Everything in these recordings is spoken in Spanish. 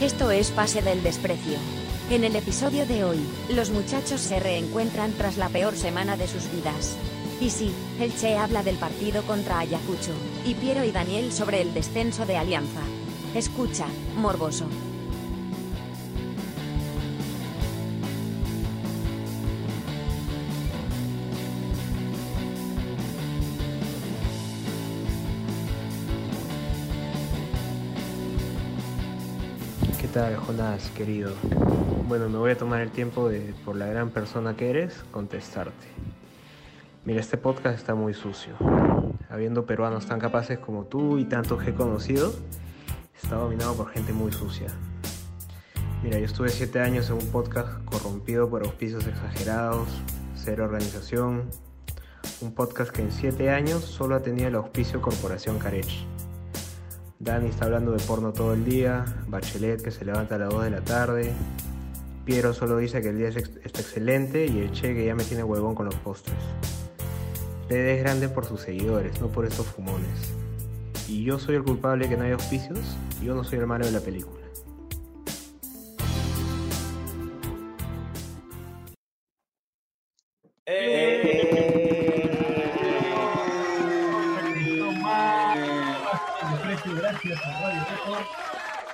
Esto es Pase del Desprecio. En el episodio de hoy, los muchachos se reencuentran tras la peor semana de sus vidas. Y sí, el Che habla del partido contra Ayacucho, y Piero y Daniel sobre el descenso de Alianza. Escucha, morboso. Tal, Jonás, querido? Bueno, me voy a tomar el tiempo de, por la gran persona que eres, contestarte. Mira, este podcast está muy sucio. Habiendo peruanos tan capaces como tú y tantos que he conocido, está dominado por gente muy sucia. Mira, yo estuve siete años en un podcast corrompido por auspicios exagerados, cero organización. Un podcast que en siete años solo ha tenido el auspicio Corporación Carech. Dani está hablando de porno todo el día, Bachelet que se levanta a las 2 de la tarde, Piero solo dice que el día está excelente y el Che que ya me tiene huevón con los postres. PD es grande por sus seguidores, no por estos fumones. Y yo soy el culpable que no hay auspicios, yo no soy el malo de la película. Radio Record.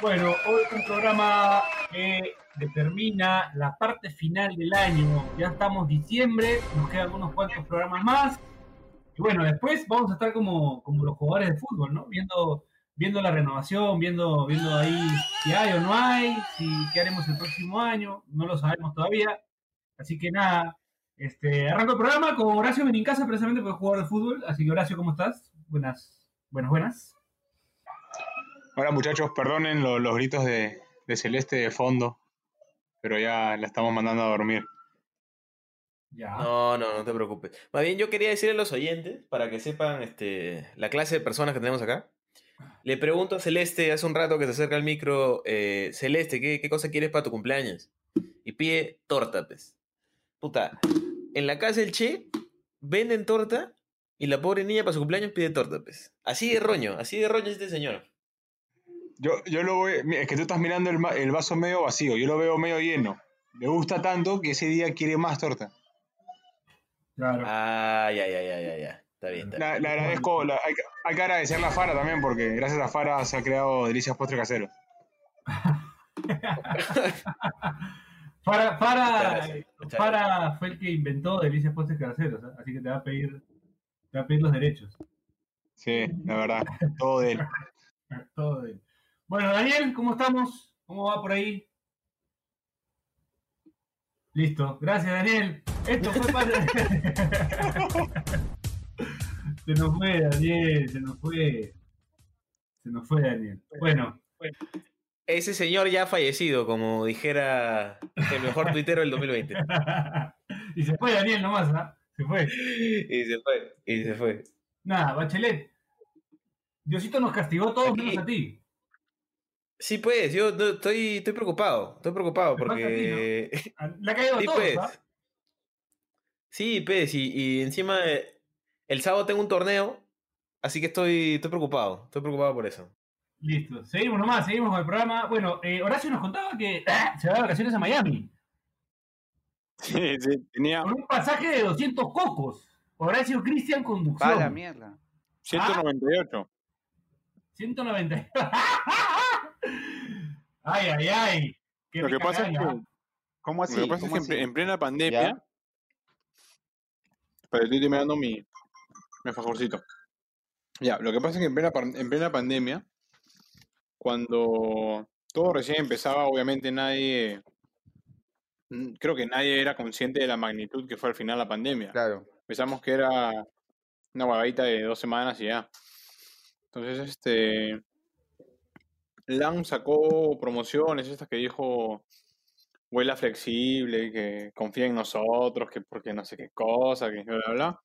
Bueno, hoy un programa que determina la parte final del año. Ya estamos diciembre, nos quedan unos cuantos programas más. Y bueno, después vamos a estar como, como los jugadores de fútbol, ¿no? Viendo, viendo la renovación, viendo, viendo ahí si hay o no hay, si qué haremos el próximo año, no lo sabemos todavía. Así que nada, este, arranco el programa con Horacio Benincasa, precisamente porque es jugador de fútbol. Así que Horacio, ¿cómo estás? Buenas, buenas, buenas. Hola muchachos, perdonen lo- los gritos de, de Celeste de fondo, pero ya la estamos mandando a dormir. Ya. No, no, no te preocupes. Más bien yo quería decirle a los oyentes, para que sepan este, la clase de personas que tenemos acá. Le pregunto a Celeste hace un rato que se acerca al micro, eh, Celeste, ¿qué, ¿qué cosa quieres para tu cumpleaños? Y pide torta, pues. Puta, en la casa del Che venden torta y la pobre niña para su cumpleaños pide torta, pues. Así de roño, así de roño es este señor. Yo, yo lo voy, es que tú estás mirando el, el vaso medio vacío, yo lo veo medio lleno. Le gusta tanto que ese día quiere más torta. Claro. Ah, ya, ya, ya, ya, ya. Está bien, está bien. La- Le agradezco, la- hay, que- hay que agradecerle a Fara también, porque gracias a Fara se ha creado Delicias Postre Casero. Fara, Fara, Fara fue el que inventó Delicias Postres Caseros, ¿eh? así que te va a pedir, te va a pedir los derechos. Sí, la verdad, todo de él. Todo bien. Bueno, Daniel, ¿cómo estamos? ¿Cómo va por ahí? Listo, gracias Daniel. Esto fue parte. se nos fue Daniel, se nos fue. Se nos fue Daniel. Bueno, Ese señor ya ha fallecido, como dijera el mejor tuitero del 2020. y se fue Daniel nomás, ¿ah? Se fue. Y se fue, y se fue. Nada, Bachelet. Diosito nos castigó a todos Aquí. menos a ti. Sí, pues, yo no- estoy, estoy preocupado. Estoy preocupado a ti, porque. Le ha caído Sí, todos, pues. ¿ah? Sí, pues, y, y encima eh, el sábado tengo un torneo, así que estoy, estoy preocupado. Estoy preocupado por eso. Listo, seguimos nomás, seguimos con el programa. Bueno, eh, Horacio nos contaba que ah, se va de vacaciones a Miami Sí, sí, tenía con un pasaje de 200 cocos. Horacio Cristian Va conducción. la mierda. 198. 190. ay, ay, ay. Qué Lo que pasa es que, ¿Cómo así? lo que, pasa es ¿Cómo que en, así? ple- en plena pandemia. Pero estoy terminando mi, mi favorcito. Ya, lo que pasa es que en plena, en plena pandemia, cuando todo recién empezaba, obviamente nadie. Creo que nadie era consciente de la magnitud que fue al final la pandemia. Claro. Pensamos que era una huevadita de dos semanas y ya. Entonces, este. LAN sacó promociones, estas que dijo vuela flexible, que confía en nosotros, que porque no sé qué cosa, que bla, bla, bla.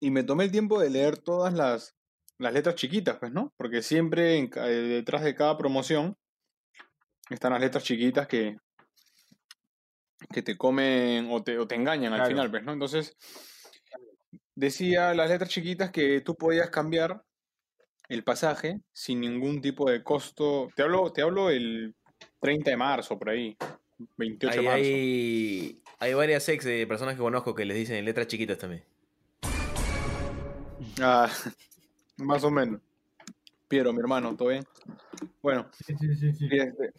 Y me tomé el tiempo de leer todas las, las letras chiquitas, pues, ¿no? Porque siempre en eh, detrás de cada promoción están las letras chiquitas que, que te comen o te, o te engañan al final, pues, ¿no? Entonces, decía las letras chiquitas que tú podías cambiar el pasaje sin ningún tipo de costo. Te hablo, te hablo el 30 de marzo, por ahí. 28 de marzo. hay, hay varias ex de personas que conozco que les dicen en letras chiquitas también. Ah, más o menos. Piero, mi hermano, ¿todo bien? Bueno, Sí, sí, sí, este-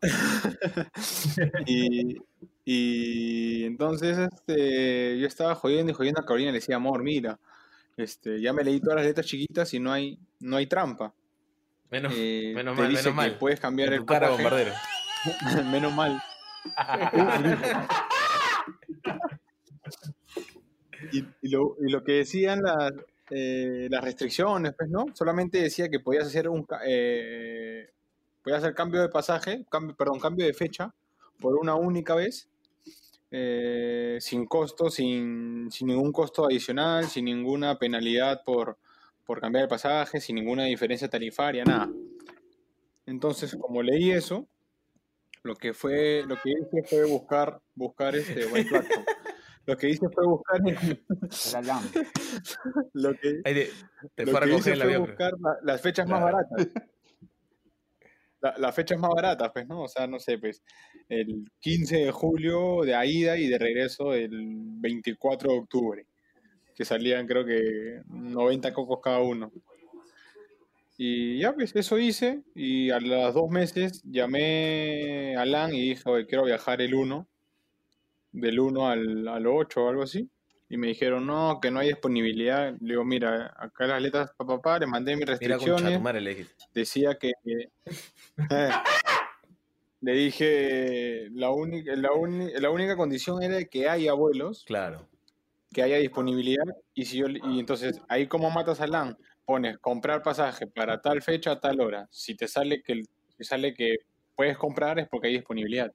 y, y entonces este, yo estaba jodiendo y jodiendo a Carolina y le decía, amor, mira, este, ya me leí todas las letras chiquitas y no hay, no hay trampa. Menos, Eh, menos te mal, dice menos que mal. puedes cambiar el cara, bombardero. Menos mal. y, y lo, y lo que decían las, eh, las restricciones, pues, ¿no? Solamente decía que podías hacer un eh, podías hacer cambio de pasaje, cambio, perdón, cambio de fecha por una única vez, eh, sin costo, sin, sin ningún costo adicional, sin ninguna penalidad por, por cambiar el pasaje, sin ninguna diferencia tarifaria, nada. Entonces, como leí eso, lo que fue, lo que hice fue buscar, buscar este buen platform. Lo que hice fue buscar, lo que, te, te lo que hice el fue avión. buscar la- las fechas más baratas. La- las fechas más baratas, pues, ¿no? O sea, no sé, pues, el 15 de julio de ida y de regreso el 24 de octubre, que salían creo que 90 cocos cada uno. Y ya, pues, eso hice, y a los dos meses llamé a LAN y dije, oye, quiero viajar el 1, del 1 al, al 8 o algo así. Y me dijeron, no, que no hay disponibilidad. Le digo, mira, acá las letras, papá, pa, le mandé mis restricciones decía que le dije la única la, la única condición era que haya vuelos Claro. Que haya disponibilidad y si yo y entonces ahí como matas a LAN pones comprar pasaje para tal fecha a tal hora si te sale que el- si sale que puedes comprar es porque hay disponibilidad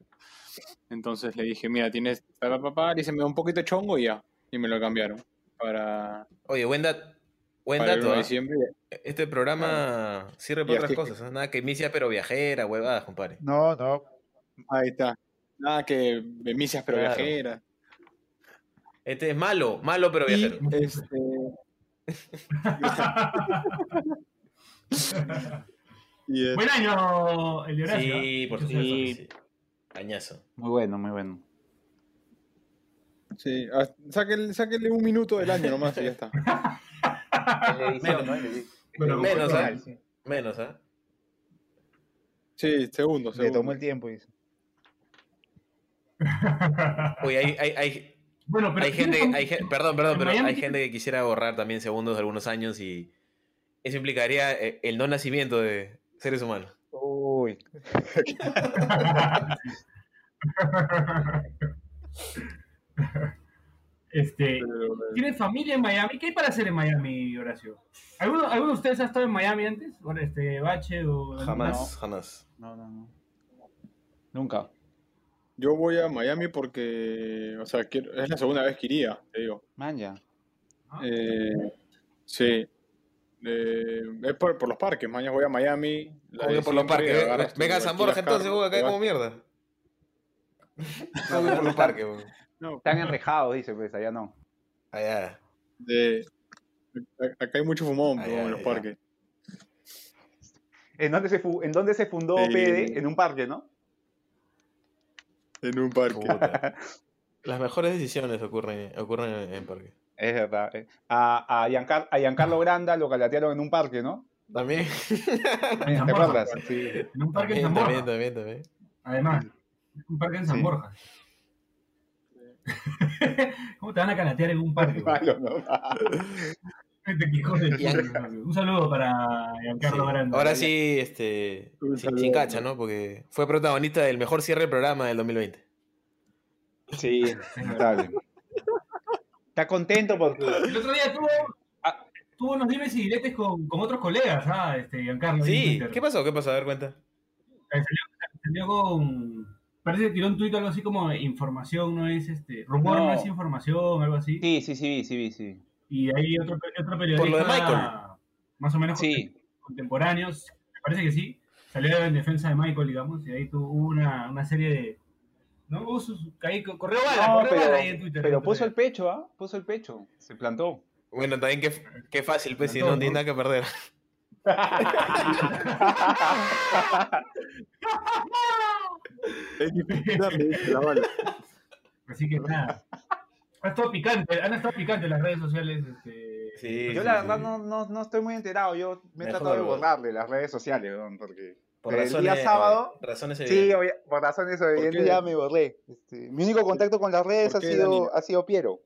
entonces le dije mira tienes papá papá y se me da un poquito de chongo y ya y me lo cambiaron para, Oye, buen, dat- buen para el 1 dato. de ¿ah? Este programa sirve para otras así- cosas. ¿ah? Nada que misia pero viajera, huevadas, compadre. No, no. ahí está nada que misias pero Claro. viajeras Este es malo, malo pero Y, viajero. este, y, eh, Buen año, el de Horacio. Sí, por sí. Añazo. Muy bueno, muy bueno. sí, ah, sáquenle, sáquenle un minuto del año nomás y ya está. Edición, ¿no? Menos, ¿ah? Sí. Menos, ¿ah? Sí, segundo, Le segundo. tomó el tiempo. dice. Oye, hay, hay, hay, Bueno, pero hay gente, ¿tienes- hay perdón, perdón, pero Miami hay gente que quisiera borrar también segundos de algunos años y eso implicaría eh, el no nacimiento de seres humanos. Uy. Este, Pero, ¿Tienes familia en Miami? ¿Qué hay para hacer en Miami, Horacio? ¿Alguno, ¿alguno de ustedes ha estado en Miami antes? Este, Bache o... Jamás, jamás. No, no, no. Nunca. Yo voy a Miami porque, o sea, quiero- es la segunda vez que iría, te digo. Man, ya. Ah. Eh, sí. Eh, es por, por los parques, mañana voy a Miami. la que por los parques. tu- Venga a San Borja entonces, vos acá como mierda. Como que por los parques. No, Están enrejados, dice, pues allá no. Allá. de- acá hay mucho fumón ya, en los parques. ¿En dónde se, fu- en dónde se fundó. PD? En un parque, ¿no? En un parque. Puta. Las mejores decisiones ocurren, ocurren en, en parque. Es verdad. eh. A, a, Giancar- a Giancarlo Granda lo calatearon en un parque, ¿no? También. ¿Te San acuerdas? Sí. En un parque en También, San también, Borja. también, también. Además, un parque en San Sí. Borja. ¿Cómo te van a canatear en un parque? Malo, ¿no? Un saludo para Giancarlo Sí. Grande. Ahora sí, este, sin, saludo. sin cacha, ¿no? Porque fue protagonista del mejor cierre del programa del 2020. Sí, lamentable. Está contento porque El otro día tuvo, Ah. tuvo unos dimes y diretes con, con otros colegas, ¿ah? Este, Giancarlo. Sí, Twitter. ¿qué pasó? ¿Qué pasó? A ver, cuenta. Salió, salió con. Parece que tiró un tuit algo así como información, no es este. Rumor no, No. es información, algo así. Sí, sí, sí, sí, sí. Y ahí otro, otro periodista. Por lo de Michael. Más o menos Sí, contemporáneos, me parece que sí. Salió en defensa de Michael, digamos, y ahí tuvo una, una serie de. ¿No? Hubo sus- corrió bala, No, corrió pero, bala ahí en Twitter. pero puso el pecho, ¿ah? Puso el pecho. Se plantó. Bueno, también qué, qué fácil, pues, si no tiene nada que perder. Es difícil darle la bala. Así que nada. Ha estado picante, han estado picantes las redes sociales. Este... Sí, Yo sí, la sí. verdad no, no, no estoy muy enterado. Yo me he tratado de borrarle las redes sociales, weón, porque Por el día sábado... razones Sí, obvia- por razones evidentes ya me borré. Este, mi único contacto con las redes ha ¿Por qué, sido, ha sido Piero.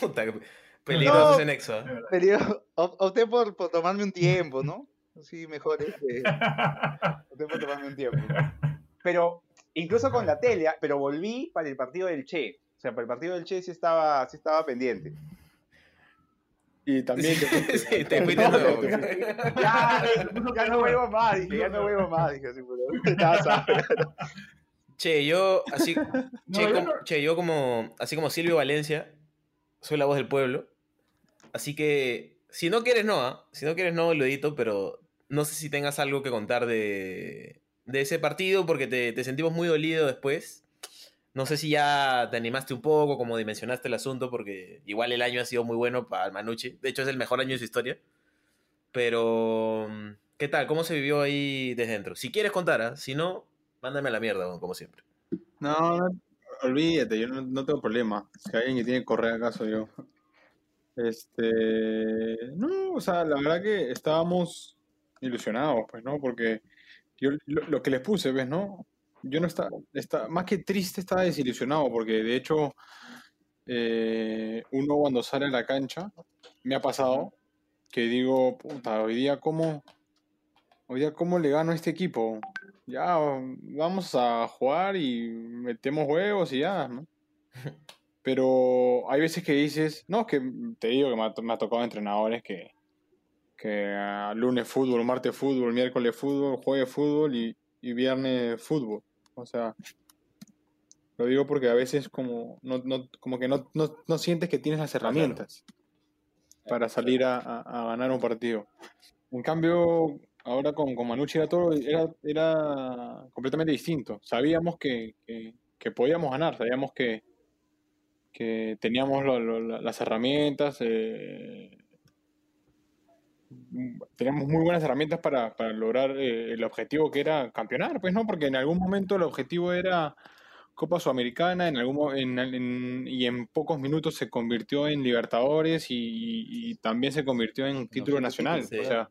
Puta, peligroso No. ese nexo. ¿eh? Yo op- opté por, por tomarme un tiempo, ¿no? Sí, mejor este, opté por tomarme un tiempo. Pero incluso con la tele, ah, pero volví para el partido del Che. O sea, para el partido del Che sí estaba, sí estaba pendiente. Y también te fuiste. Sí, te fuiste No, nuevo. te Ya, ya no vuelvo más, dije, ya no vuelvo más, dije así, pero. Che, yo así, No, che, yo como, no- che, yo como, así como Silvio Valencia, soy la voz del pueblo. Así que, si no quieres, no, ¿ah? Si no quieres, no, lo edito, pero no sé si tengas algo que contar de, de ese partido, porque te, te sentimos muy dolido después. No sé si ya te animaste un poco, como dimensionaste el asunto, porque igual el año ha sido muy bueno para el Manucci. De hecho, es el mejor año de su historia. Pero, ¿qué tal? ¿Cómo se vivió ahí desde dentro? Si quieres contar, ¿ah? Si no, mándame a la mierda, como siempre. No, no, olvídate, yo no, no tengo problema. Si alguien que tiene que correr acaso yo. Este, no, o sea, la verdad que estábamos ilusionados, pues, ¿no? Porque yo lo, lo que les puse, ¿ves, no? Yo no estaba, está, más que triste, estaba desilusionado, porque de hecho, eh, uno cuando sale a la cancha, me ha pasado que digo, puta, hoy día cómo, hoy día cómo le gano a este equipo. Ya, vamos a jugar y metemos huevos y ya, ¿no? Pero hay veces que dices, no, es que te digo que me ha, to- me ha tocado entrenadores que, que ah, lunes fútbol, martes fútbol, miércoles fútbol, jueves fútbol y, y viernes fútbol. O sea, lo digo porque a veces como, no, no- como que no, no, no sientes que tienes las herramientas para salir a, a- a ganar un partido. En cambio, ahora con, con Manucci era todo, era, era completamente distinto. Sabíamos que, que- que podíamos ganar, sabíamos que, que teníamos lo- lo- la- las herramientas, eh, teníamos muy buenas herramientas para, para lograr eh, el objetivo que era campeonar, pues no, porque en algún momento el objetivo era Copa Sudamericana, en algún en, en- y en pocos minutos se convirtió en Libertadores y, y- y también se convirtió en título nacional, o sea,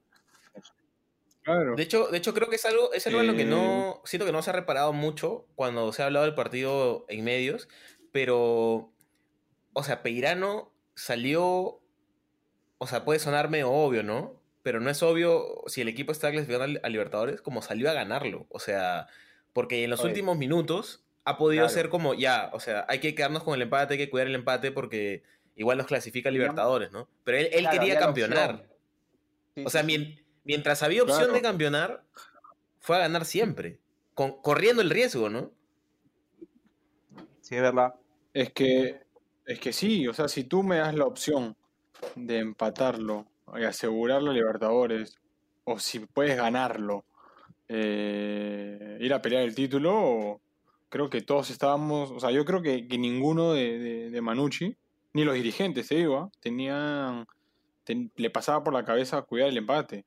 claro. De hecho, de hecho, creo que es algo, es algo en lo que Eh, no. Siento que no se ha reparado mucho cuando se ha hablado del partido en medios. Pero. O sea, Peirano salió. O sea, puede sonar medio obvio, ¿no? Pero no es obvio si el equipo está clasificando a Libertadores, como salió a ganarlo. O sea, porque en los Oye. últimos minutos ha podido Claro. ser como, ya, o sea, hay que quedarnos con el empate, hay que cuidar el empate porque igual nos clasifica a Libertadores, ¿no? Pero él, él Claro, quería campeonar. Sí, O sea, sí, mientras había opción Claro. de campeonar, fue a ganar siempre. Con- corriendo el riesgo, ¿no? Sí, es verdad. Es que, es que sí, o sea, si tú me das la opción de empatarlo y asegurar la Libertadores, o si puedes ganarlo, eh, ir a pelear el título, creo que todos estábamos, o sea, yo creo que, que ninguno de, de, de Manucci, ni los dirigentes, te digo, ¿ah? tenían, ten- le pasaba por la cabeza cuidar el empate.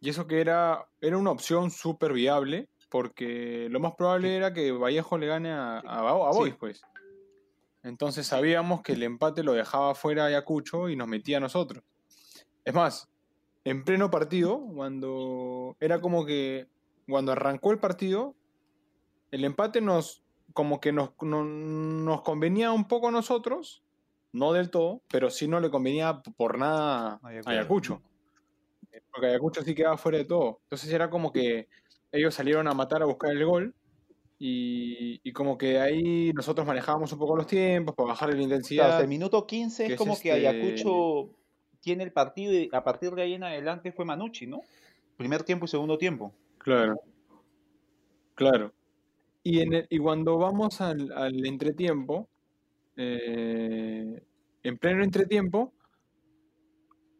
Y eso que era, era una opción súper viable, porque lo más probable era que Vallejo le gane a, a, a Boys, pues. Entonces sabíamos que el empate lo dejaba fuera Ayacucho y nos metía a nosotros. Es más, en pleno partido, cuando era como que cuando arrancó el partido, el empate nos como que nos, no- nos convenía un poco a nosotros, no del todo, pero sí no le convenía por nada a. Ayacucho. Porque Ayacucho sí quedaba fuera de todo. Entonces era como que ellos salieron a matar a buscar el gol y, y como que ahí nosotros manejábamos un poco los tiempos para bajar la Claro, intensidad. hasta el minuto 15 que es es como que este- Ayacucho tiene el partido y a partir de ahí en adelante fue Manucci, ¿no? Primer tiempo y segundo tiempo. Claro, claro. Y, en el- y cuando vamos al, al entretiempo, eh, en pleno entretiempo,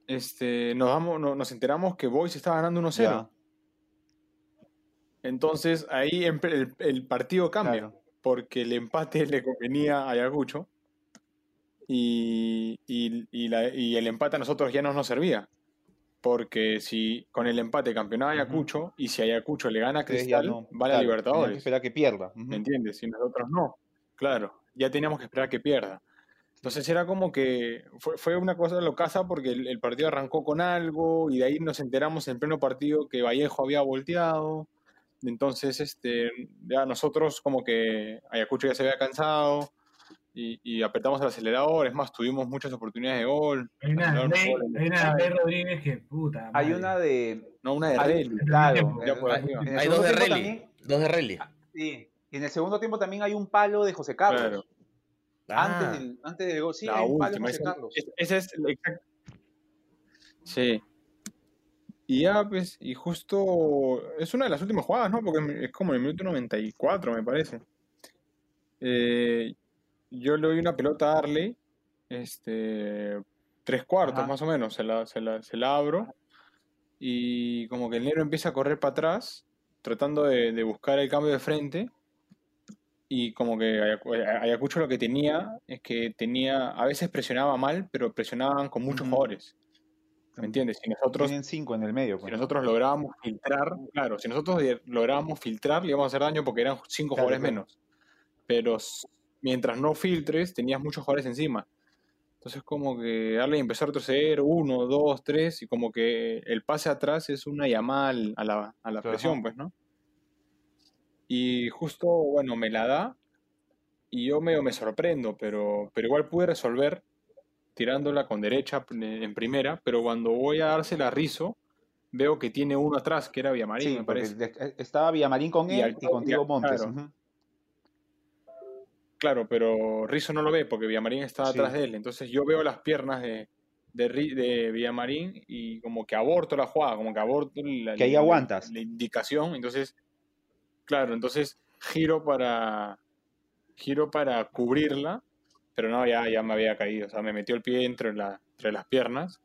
este, nos, damos, no- nos enteramos que Boys estaba ganando 1-0. Entonces ahí el, el partido cambia, claro. porque el empate le convenía a Ayacucho y, y- y la- y el empate a nosotros ya no nos servía. Porque si con el empate campeonaba Ayacucho y si Ayacucho le gana a Cristal, no- va a la claro, tenían que Libertadores. esperar que pierda. Ujú. ¿Me entiendes? Si nosotros no. Claro, ya teníamos que esperar que pierda. Entonces era como que fue, fue una cosa locasa porque el, el partido arrancó con algo y de ahí nos enteramos en pleno partido que Vallejo había volteado. Entonces, este, ya nosotros como que Ayacucho ya se había cansado y, y apretamos el acelerador. Es más, tuvimos muchas oportunidades de gol. Hay una de goles. hay una de Rodríguez que puta. Hay una de. No, una de Relli. claro. Ya por hay- dos de Relly. también- Dos de Relly. Sí. Y en el segundo tiempo también hay un palo de José Carlos. Claro. Antes, Ah. del, antes del gol. Sí, la hay un palo de. José Esa, Carlos. es- esa es la exacta- Sí. Y ya, pues, y justo es una de las últimas jugadas, ¿no? Porque es como en el minuto 94, me parece. Eh, yo le doy una pelota a Arley, este, tres cuartos Ajá. más o menos, se la, se la, se la abro, y como que el negro empieza a correr para atrás, tratando de, de buscar el cambio de frente, y como que Ayacu- Ayacucho lo que tenía es que tenía, a veces presionaba mal, pero presionaban con muchos Ujú. jugadores. ¿Me entiendes? Si nosotros, Tienen cinco en el medio. si pues. nosotros lográbamos filtrar, claro, si nosotros lográbamos filtrar, le íbamos a hacer daño porque eran cinco Claro, jugadores claro. menos. Pero mientras no filtres, tenías muchos jugadores encima. Entonces como que darle empezó a retroceder, uno, dos, tres, y como que el pase atrás es una llamada a la, a la presión, pues, ¿no? Y justo, bueno, me la da, y yo medio me sorprendo, pero, pero igual pude resolver tirándola con derecha eh, en primera, pero cuando voy a dársela a Rizo, veo que tiene uno atrás, que era Villamarín, Sí, me parece. de- estaba Villamarín con Y él al- y contigo Montes. claro. pero Rizo no lo ve porque Villamarín está Sí. atrás de él. Entonces yo veo las piernas de, de, de Villamarín y como que aborto la jugada, como que aborto la, Que ahí la- aguantas. la indicación. Entonces, claro, entonces giro para giro para cubrirla, pero no, ya, ya me había caído. O sea, me metió el pie entre, la, entre las piernas.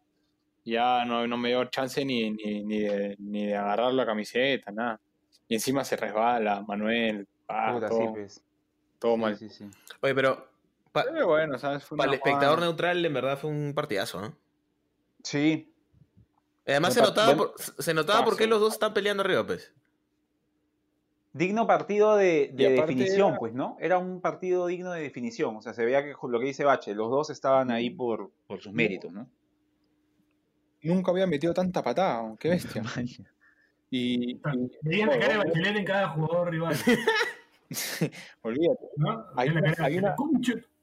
Ya no, no me dio chance ni, ni, ni, de, ni de agarrar la camiseta, nada. Y encima se resbala, Manuel, ah, Puta, todo, sí, pues. todo Sí, mal. sí, sí. Oye, pero pa- Pero bueno, ¿sabes? Fue para una el espectador neutral, en verdad fue un partidazo, ¿no? Sí, Además se notaba, por, se notaba por qué los dos están peleando arriba, pues. Digno partido de, definición, era- pues, ¿no? Era un partido digno de definición. O sea, se veía que lo que dice Bache, los dos estaban ahí por, por sus méritos, ¿no? Nunca había metido tanta patada, qué bestia. Y, y- Veían la cara de Bachelet en cada jugador rival. olvídate. ¿no? Hay una- hay una-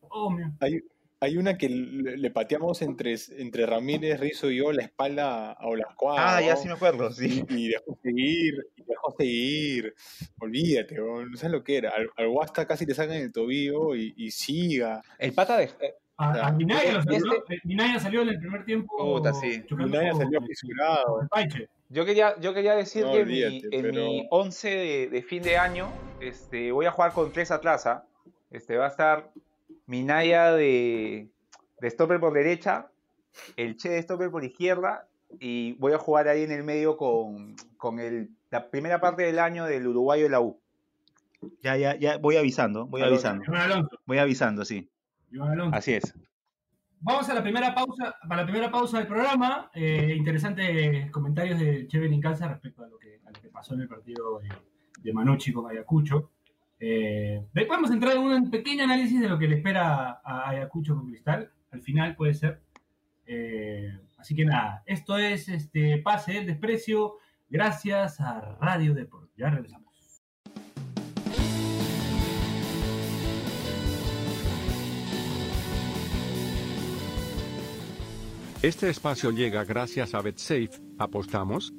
oh. Hay, hay una que le, pateamos entre, entre Ramírez, Rizo y yo la espalda a Olascuaga. Ah, ya sí me acuerdo, sí. Y, y dejó seguir, y dejó seguir. Olvídate, no sabes lo que era. Al, al Guasta casi le sacan el tobillo y, y siga. El pata de... eh, A, sea, a Minaya lo este- salió, eh, Minaya salió en el primer tiempo. Puta, sí. Minaya salió fisurado. Yo quería, yo quería decir No, que en mi- olvídate, en pero- mi 11 de, de fin de año este, voy a jugar con tres atrás. Este, va a estar Minaya de, de stopper por derecha, el Che de stopper por izquierda y voy a jugar ahí en el medio con, con el, la primera parte del año del uruguayo de la U. Ya, ya, ya, voy avisando, voy Alonso. avisando, voy avisando, sí. Así es. Vamos a la primera pausa, para la primera pausa del programa. Eh, interesantes comentarios de Chevelin Calza respecto a lo, que, a lo que pasó en el partido de, de Manucci con Ayacucho. Eh, después vamos a entrar en un pequeño análisis de lo que le espera a Ayacucho con Cristal. Al final puede ser. Eh, así que nada, esto es este Pase del Desprecio. Gracias a Radio Deport. Ya regresamos. Este espacio llega gracias a BetSafe. ¿Apostamos?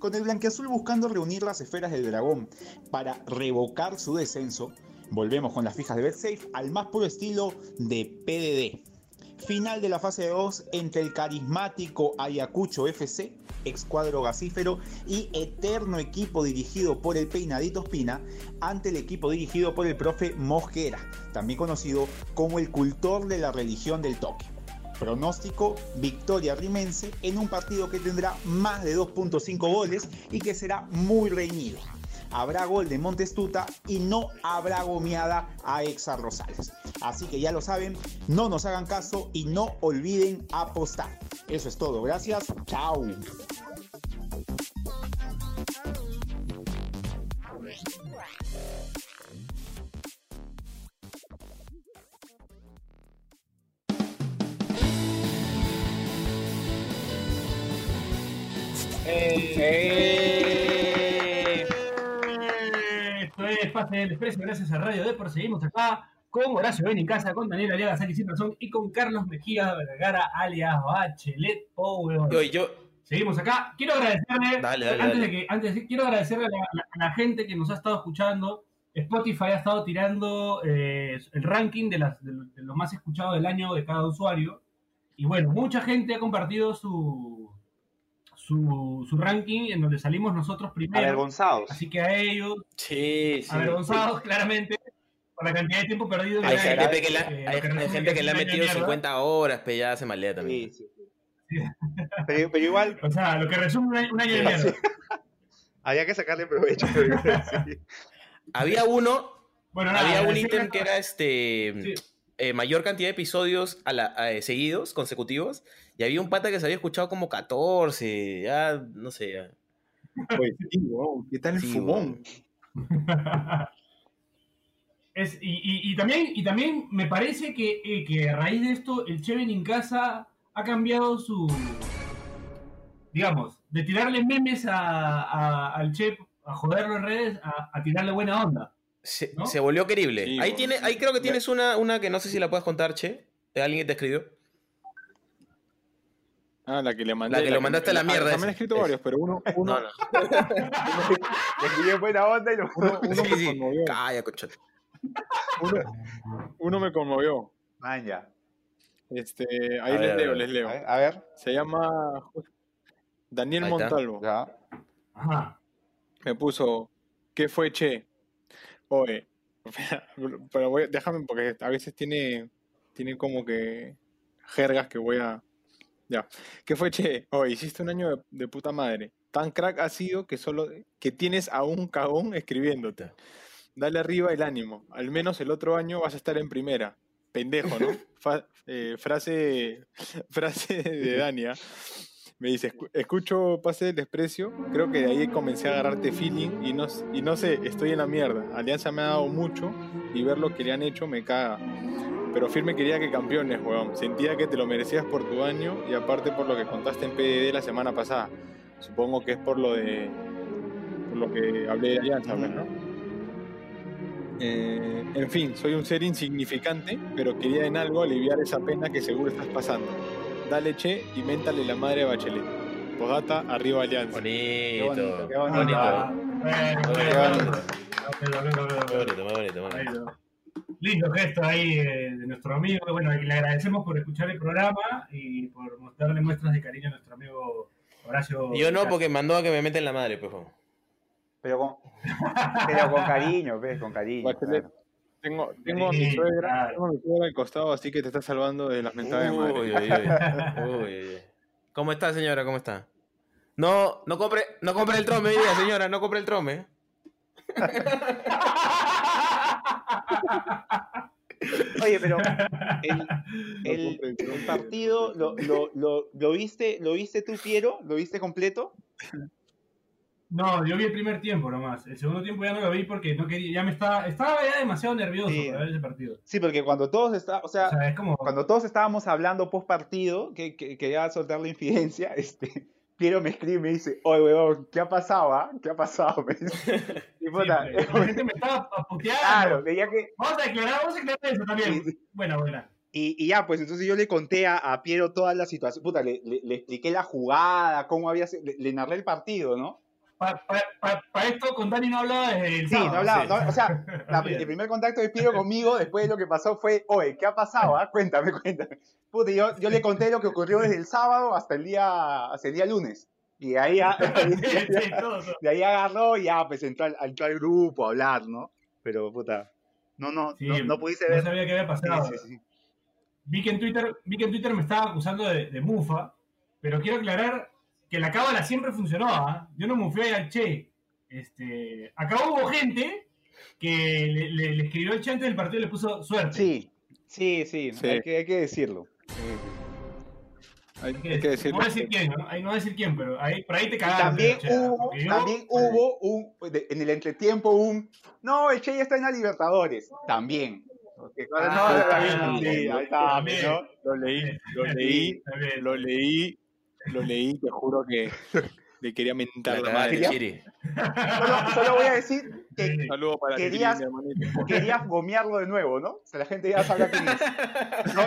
Con el blanqueazul buscando reunir las esferas del dragón para revocar su descenso, volvemos con las fijas de BetSafe al más puro estilo de PDD. Final de la fase 2 entre el carismático Ayacucho FC, excuadro gasífero, y eterno equipo dirigido por el peinadito Espina, ante el equipo dirigido por el profe Mosquera, también conocido como el cultor de la religión del toque. Pronóstico, victoria rimense en un partido que tendrá más de 2.5 goles y que será muy reñido. habrá gol de Montestuta y no habrá gomeada a Exa Rosales. Así que ya lo saben, no nos hagan caso y no olviden apostar. Eso es todo, gracias, chao. Eh, Esto es Pase del Desprecio, gracias a Radio Depor. Seguimos acá con Horacio Ben en casa, con Daniel alias Sali Razón y con Carlos Mejía Vergara alias Bachelet Power. Yo, yo, Seguimos acá. Quiero agradecerle, Dale, dale, antes, dale. De que, antes de- quiero agradecerle a la, a la gente que nos ha estado escuchando. Spotify ha estado tirando eh, el ranking de, las, de, de los más escuchados del año de cada usuario. Y bueno, mucha gente ha compartido su, su, su ranking en donde salimos nosotros primero. Avergonzados. Así que a ellos, sí, sí. avergonzados claramente por la cantidad de tiempo perdido. en Hay el gente, que, la- eh, hay, gente que le ha metido de mierda. 50 horas, pero ya se malea también. Sí, sí. Pero, pero igual O sea, lo que resume un año, de mierda. había que sacarle provecho. Sí. Había uno, Bueno, nada, había un ítem que era este Sí. Eh, mayor cantidad de episodios a la- a- seguidos, consecutivos, y había un pata que se había escuchado como 14, ya, no sé, ya. Pues sí, weón, ¿qué tal el Sí, fumón? Es, y, y- y también, y también me parece que, eh, que a raíz de esto, el Cheven en casa ha cambiado su. Digamos, de tirarle memes a, a- al Chef, a joderlo en redes, a, a tirarle buena onda. Se, ¿No? se volvió querible. Sí, ahí, bueno, tiene, sí. ahí creo que tienes una, una que no sé si la puedes contar, Che, de alguien que te escribió. Ah, la que le mandé. La que lo mandaste a la mierda, También esa. he escrito varios, pero uno, uno, No, no. Le escribió buena onda y lo uno, uno Sí, me sí. conmovió. Calla, concha. Uno, uno me conmovió. Man, ya. Este, ahí A les leo, les A leo. ver, a ver. Se llama Daniel. Montalvo. Ya. Ajá. Me puso, ¿qué fue Che? Oye, pero voy, déjame porque a veces tiene, tiene como que jergas que voy a... Ya. ¿Qué fue Che? Oye, hiciste un año de, de puta madre. Tan crack ha sido que solo que tienes a un cagón escribiéndote. Dale arriba el ánimo. Al menos el otro año vas a estar en primera. Pendejo, ¿no? Fa- eh, frase, frase de Dania. Me dice, "Escu- escucho Pase del Desprecio, creo que de ahí comencé a agarrarte feeling y no, y no sé, estoy en la mierda. Alianza me ha dado mucho y ver lo que le han hecho me caga. Pero firme quería que campeones, weón. Sentía que te lo merecías por tu año y aparte por lo que contaste en PDD la semana pasada. Supongo que es por lo de... por lo que hablé de Alianza, pues, ¿no? Eh, en fin, soy un ser insignificante, pero quería en algo aliviar esa pena que seguro estás pasando. Dale che y méntale la madre a Bachelet. Posdata, arriba Alianza. Bonito. bonito, qué bonito. Ah, bueno, bonito. Muy bonito, muy bonito. Lindo. Gesto ahí eh, de nuestro amigo. Bueno, y le agradecemos por escuchar el programa y por mostrarle muestras de cariño a nuestro amigo Horacio. Yo no, porque mandó a que me meten la madre, pues. Pero con, pero con cariño, ¿ves? Con cariño. Bachelet. claro. Tengo, tengo a mi suegra, tengo a mi suegra al costado, así que te está salvando de las mentadas de Uy, madre. uy, uy. ¿Cómo está, señora? ¿Cómo está? No, no compre, no compre el trome, señora, no compre el trome. Oye, pero el, el- el partido, lo, lo, lo, lo viste, ¿lo viste tú, Piero? ¿Lo viste completo? No, yo vi el primer tiempo nomás. El segundo tiempo ya no lo vi porque no quería, ya me estaba, estaba ya demasiado nervioso Sí. para ver ese partido. Sí, porque cuando todos está, o sea, O sea, es como. cuando todos estábamos hablando post partido, que, que quería soltar la infidencia, este, Piero me escribe y me dice, oye, weón, ¿qué ha pasado, ah? ¿Qué ha pasado? Me dice. Y Sí, puta, la gente me estaba puteando. claro, veía que, Vamos a declarar, vamos a declarar eso también. Sí, sí. Buena, buena. Y, y ya, pues entonces yo le conté a, a Piero toda la situación, puta, le, le- le expliqué la jugada, cómo había, le, le narré el partido, ¿no? Para esto con Dani no hablaba desde el Sí, sábado. no hablaba, sí. no, o sea, la- el primer contacto de Piero conmigo después de lo que pasó fue, oye, ¿qué ha pasado? ah? Cuéntame, cuéntame. Puta, yo, yo le conté lo que ocurrió desde el sábado hasta el día, hasta el día lunes. Y de ahí, de ahí agarró y ya, pues entró al, entró al grupo a hablar, ¿no? Pero, puta, no, no, Sí, no, no pudiste No ver. sabía qué había Sí, pasado. sí, sí. Vi, que en Twitter, vi que en Twitter me estaba acusando de, de mufa, pero quiero aclarar que la cábala siempre funcionó. ¿ah? Yo no mufé al Che. este, acá hubo gente que le, le- le escribió el chante del partido y le puso suerte. Sí, sí, sí, Sí. Hay, que, hay que decirlo. Hay, Hay que hay que decir- decir. no voy a decir quién, ¿no? Ahí no voy a decir quién, pero ahí, por ahí te cagaron. también che, hubo, yo- también hubo un, de- en el entretiempo un, no, el Che ya está en la Libertadores, también. Porque, claro, no, también, sí, ahí está, también. ¿no? Lo leí, lo leí, lo leí, lo leí, te juro que le quería mentar La madre. Solo, solo voy a decir que para Querías- Chiri, querías gomearlo de nuevo, ¿no? O sea, la gente ya sabe quién es. ¿no?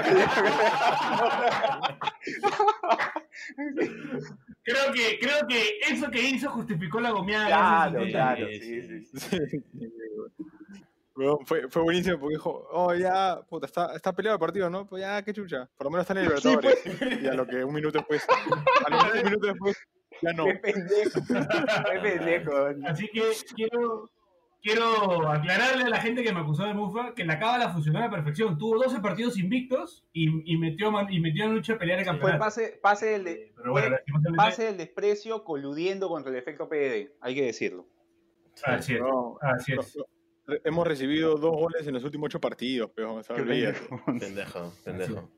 Creo que, creo que eso que hizo justificó la gomeada. Claro, claro, Sí, sí, sí, fue, fue buenísimo porque dijo, oh ya, puta, está, está peleado el partido, ¿no? Pues ya, qué chucha. Por lo menos está en el Sí, Libertadores. Y a lo que un minuto después, a lo que un minuto después, ya no. Qué pendejo. Qué pendejo. Así que quiero, quiero aclararle a la gente que me acusó de mufa que la cábala funcionó a la perfección. Tuvo 12 partidos invictos y, y metió, man- y metió a Lucha a pelear el Fue campeonato. pase, pase, del de- Pero bueno, fue lastimosamente- pase del desprecio coludiendo contra el efecto PDD, hay que decirlo. Así es. No, Así es. Hemos recibido dos goles en los últimos ocho partidos, pero pendejo. Pendejo.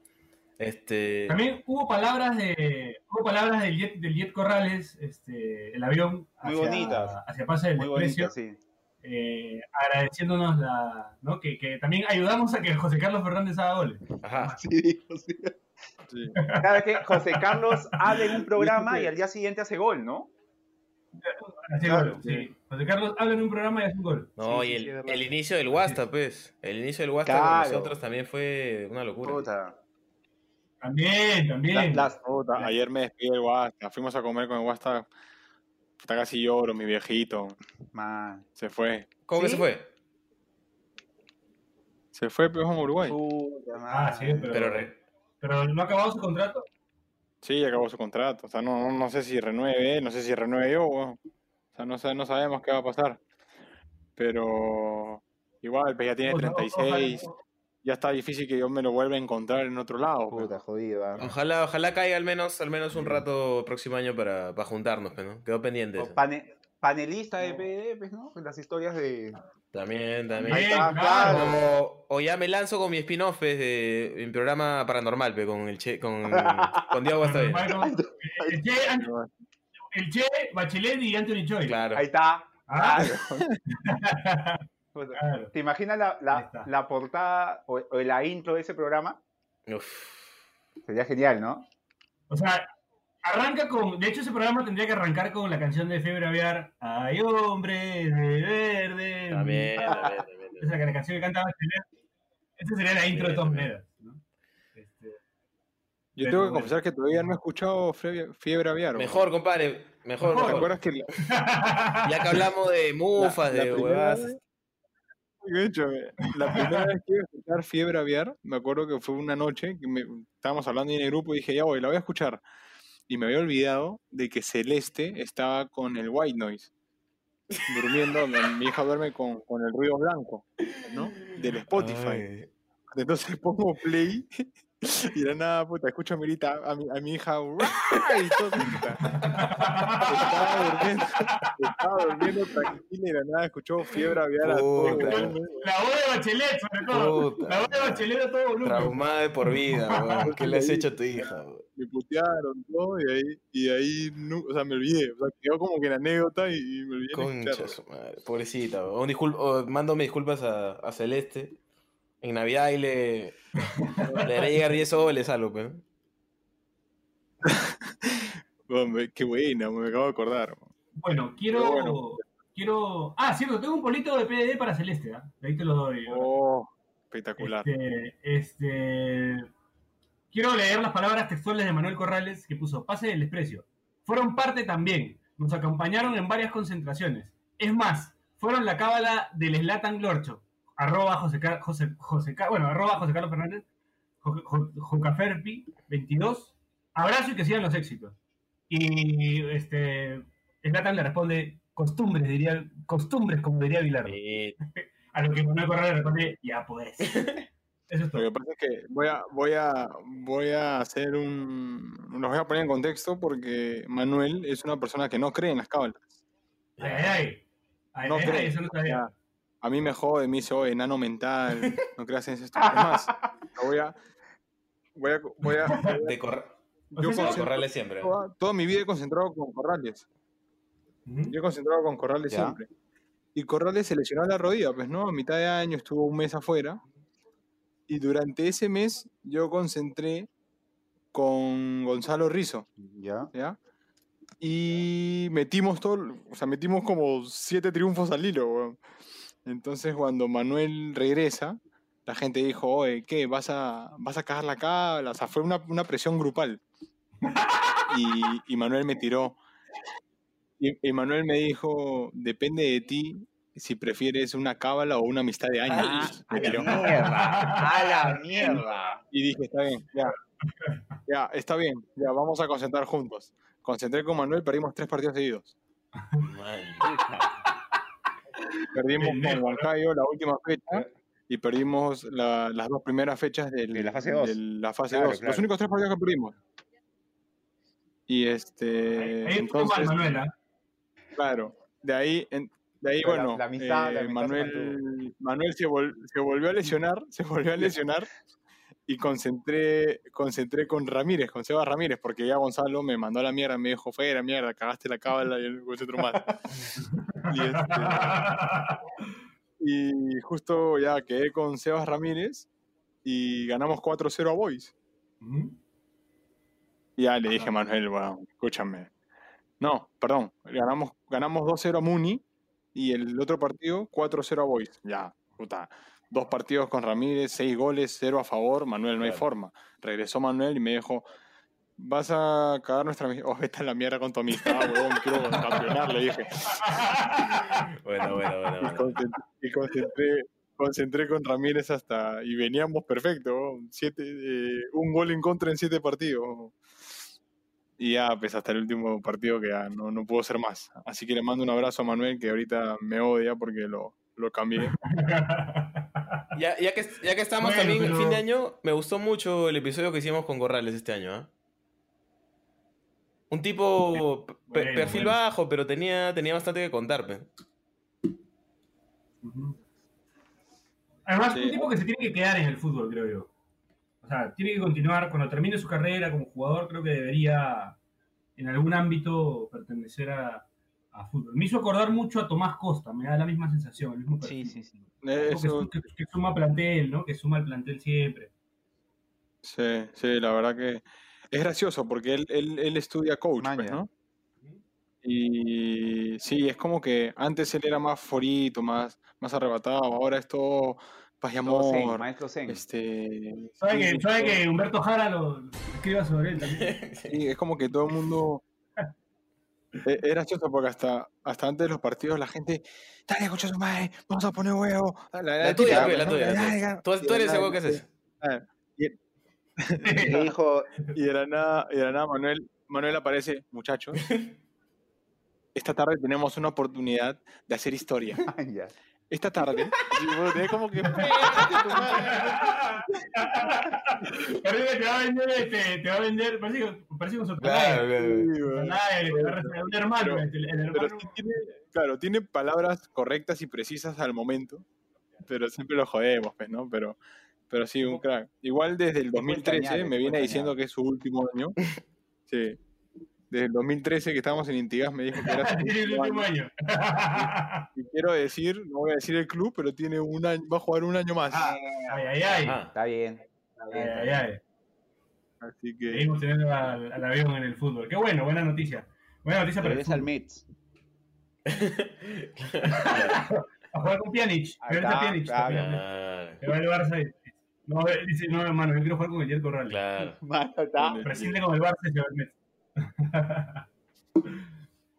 Este. También hubo palabras de hubo palabras del Jet, del Jet Corrales, este, el avión Muy hacia, bonitas. hacia Pase del Muy Desprecio, sí. eh, agradeciéndonos la, ¿no? que, que también ayudamos a que José Carlos Fernández haga goles. Ajá. Sí. Sí. Cada vez que José Carlos habla en un programa y al día siguiente hace gol, ¿no? Hace Claro, gol, sí. José Carlos habla en un programa y hace un gol. No, Sí, y el, inicio del WhatsApp, pues. El inicio del WhatsApp Claro. con nosotros también fue una locura. Puta. También, también. La- las- Puta, ayer me despedí del Guasta, fuimos a comer con el Guasta. Puta, casi lloro, mi viejito. Man. Se fue. ¿Cómo que se fue? Se fue, pero en Uruguay. Puta Ah, sí, pero, Pero re- pero no ha acabado su contrato. Sí, acabó su contrato. O sea, no, no, no sé si renueve, no sé si renueve yo. O sea, no, no sabemos qué va a pasar. Pero igual, pues ya tiene O sea, o- 36. ojalá- Ya está difícil que yo me lo vuelva a encontrar en otro lado. pues. Puta, jodido. ah. Ojalá, ojalá caiga al menos, al menos un rato el próximo año para, para juntarnos, pues, ¿no? Quedó pendiente eso. Pane- panelista de PDD, pues, ¿no? Las historias de. También, también. Ahí Bien, está, claro. O, o ya me lanzo con mi spin-off de mi programa paranormal, pe, con el che, con, con Diego está bien. El Che, el Che, Bachelet y Anthony Choi. Claro. Ahí está. Ah. Claro. ¿Te imaginas la, la portada o, o la intro de ese programa? Uf. Sería genial, ¿no? O sea, arranca con. De hecho, ese programa tendría que arrancar con la canción de Fiebre Aviar. Ay, hombre de verde. También, también, también, Esa que la canción que canta Bachelet. Esa sería la intro de todas maneras. ¿no? Este, Yo Pero tengo que confesar que todavía no he escuchado Fiebre, Aviar. Mejor, compadre. Mejor, Mejor. ¿Te acuerdas que la, Ya que hablamos de mufas, la de primera huevadas. vez- Escúchame, la primera vez que iba a escuchar Fiebre Aviar, me acuerdo que fue una noche que me, estábamos hablando en el grupo y dije, ya voy, la voy a escuchar. Y me había olvidado de que Celeste estaba con el white noise, durmiendo, mi hija duerme con, con el ruido blanco, ¿no? Del Spotify. Ay. Entonces pongo play y de la nada, puta, escucho a Mirita, a mi, a mi hija, y todo, puta. Estaba durmiendo, estaba durmiendo tranquila y de la nada escuchó fiebre aviar a todo la voz de Bachelet, sobre todo. Puta. La voz de Bachelet a todo volumen. Traumada de por vida, weón. ¿Qué le has hecho a tu hija? weón? Me putearon todo y ahí, y ahí o sea, me olvidé. O sea, quedó como que en anécdota y, y me olvidé Concha su madre. Pobrecita. weón. Un discul- o mando mis disculpas a, a Celeste. En Navidad y le. le haré llegar 10 soles pues. ¿no? Hombre, qué buena, me acabo de acordar. Bueno, quiero. Bueno. Quiero. Ah, cierto, tengo un polito de PDD para Celeste. De ahí te lo doy. Oh, espectacular. Este, este, quiero leer las palabras textuales de Manuel Corrales que puso, pase del desprecio. Fueron parte también, nos acompañaron en varias concentraciones. Es más, fueron la cábala del Slatan Glorcho, arroba José, José, José bueno, arroba José Carlos Fernández, Jo- Jo- Jocaferpi 22, abrazo y que sigan los éxitos. Y este, Slatan le responde, costumbres, diría, costumbres como diría Vilardo. Sí. A lo que Manuel Corrales le responde, ya pues. Eso es Lo que pasa es que voy a, voy a, voy a hacer un. Los voy a poner en contexto porque Manuel es una persona que no cree en las cábalas. Ay, ay, ay. Ay, No ay, creo. eso no sabía. Ya. A mí me jode, me dice, oh, enano mental, no creas en esto. Es más, voy a. Voy a. Voy a De, cor- yo O sea, de corrales siempre. toda, toda mi vida he concentrado con Corrales. Yo he concentrado con Corrales Ya. siempre. Y Corrales se lesionó la rodilla, pues, ¿no? A mitad de año estuvo un mes afuera. Y durante ese mes yo concentré con Gonzalo Rizo, Ya. ¿ya? Y metimos todo, o sea, metimos como siete triunfos al hilo, weón. Entonces cuando Manuel regresa, la gente dijo, oye, ¿qué? ¿Vas a, vas a cagarla acá? O sea, fue una, una presión grupal. Y, y Manuel me tiró. Y, y Manuel me dijo, depende de ti si prefieres una cábala o una amistad de años. Ah, me a la mierda. A la mierda. Y dije, está bien, ya. Ya, está bien, ya, vamos a concentrar juntos. Concentré con Manuel, perdimos tres partidos seguidos. Perdimos con Huancayo la última fecha y perdimos la- las dos primeras fechas del- De la fase dos. de la fase Claro, 2. claro. Los únicos tres partidos que perdimos. Y este. Ahí estuvo mal, entonces, Manuela. claro, de ahí, en- de ahí Pero bueno, la la eh, se Manuel, Manuel se, vol- se volvió a lesionar, se volvió a lesionar y concentré, concentré con Ramírez, con Sebas Ramírez, porque ya Gonzalo me mandó a la mierda, me dijo, fuera, mierda, cagaste la cábala y el concentro más. y, este, y justo ya quedé con Sebas Ramírez y ganamos 4-0 a Boys. Y ya le dije a Manuel, bueno, escúchame. No, perdón, ganamos, ganamos 2-0 a Muni y el otro partido 4-0 a Boys. Ya, puta. Dos partidos con Ramírez, seis goles, cero a favor. Manuel, no hay forma. Regresó Manuel y me dijo, vas a cagar nuestra amistad. Oh, vete a la mierda con tu amistad, huevón, quiero campeonar, le dije. Bueno, bueno, bueno. Y concentré, y concentré, concentré con Ramírez hasta. Y veníamos perfecto. Siete, eh, un gol en contra en siete partidos. Y ya, pues hasta el último partido que ya no, no pudo ser más. Así que le mando un abrazo a Manuel, que ahorita me odia porque lo, lo cambié. Ya, ya, que, ya que estamos Bueno, también en pero- fin de año, me gustó mucho el episodio que hicimos con Corrales este año. ¿ah? Un tipo pe- perfil bueno. bajo, pero tenía, tenía bastante que contar. pe. Ujú. Además, Sí. un tipo que se tiene que quedar en el fútbol, creo yo. O sea, tiene que continuar, cuando termine su carrera como jugador, creo que debería en algún ámbito pertenecer a, a fútbol. Me hizo acordar mucho a Tomás Costa, me da la misma sensación, el mismo Sí, perfil. sí, sí. Tipo que, Eso, que- que suma plantel, ¿no? Que suma el plantel siempre. sí, sí, la verdad que es gracioso porque él, él, él estudia coach, pues. ¿no? Y sí, es como que antes él era más forito, más, más arrebatado, ahora es todo paz y Todo zen, amor. maestro Zen. Este, ¿Sabe sí, que, sabe todo- que Humberto Jara lo, lo escriba sobre él también? Sí, es como que todo el mundo. Es es gracioso porque hasta, hasta antes de los partidos la gente. Dale, escucha su madre, vamos a poner huevo. La, La tuya, típica, la ¿no? tuya. la tuya. Tú, y tú eres el huevo que haces. Ah, y, dijo, y de la nada, y de la nada Manuel, Manuel aparece, muchachos. Esta tarde tenemos una oportunidad de hacer historia. "Maña". Esta tarde. y bueno, tenés como que. Que te va a vender, este, te va a vender, parece, que- parece con su Claro, un hermano, este, claro, tiene palabras correctas y precisas al momento, pero siempre lo jodemos, pues, ¿no? Pero, pero sí, un crack. Igual desde el Tipo 2013 Cañales, me viene diciendo que es su último año. Sí. Desde el 2013 que estábamos en Intigas me dijo que era su Tiene el último año. año. Y quiero decir, no voy a decir el club, pero tiene un año, va a jugar un año más. ay, ay, ay. Ah, Está bien. Está Ay, bien. está ay, bien. ay. Así que Seguimos teniendo al, al avión en el fútbol. Qué bueno, buena noticia. Buena noticia para el al. Mets. A jugar con Pjanic. Regresa está, Pjanic. va el Barça y- No, dice, no, hermano, yo quiero jugar con el Jerko Rally. claro. Mano, está. Prescinde con el Barça y se va el Mets.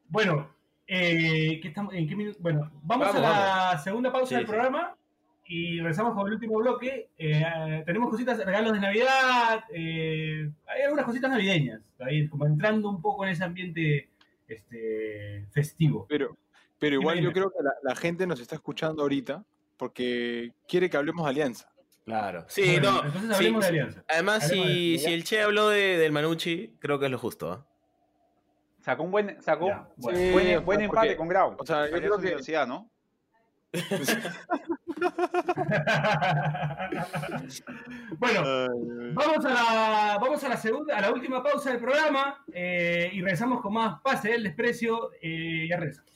bueno, eh, ¿qué estamos, ¿en qué minuto? Bueno, vamos, Vamos, a la segunda pausa Sí, del sí. programa y regresamos con el último bloque. Eh, tenemos cositas, regalos de Navidad, eh, hay algunas cositas navideñas, ahí, como entrando un poco en ese ambiente este, festivo. Pero, pero igual yo creo que la, la gente nos está escuchando ahorita porque quiere que hablemos de Alianza. Claro. Sí, Bueno, no. Entonces sí, hablemos de. Alianza. Además, Hablemos si, de- si el Che habló de, del Manucci, creo que es lo justo. ¿ah? Sacó un buen, sacó Ya, bueno. Sí, buen, buen empate porque- con Grau. o sea, yo creo que- Universidad, ¿no? bueno, vamos a la, vamos a la segunda, a la última pausa del programa eh, y regresamos con más pase del desprecio. Eh, ya regresamos.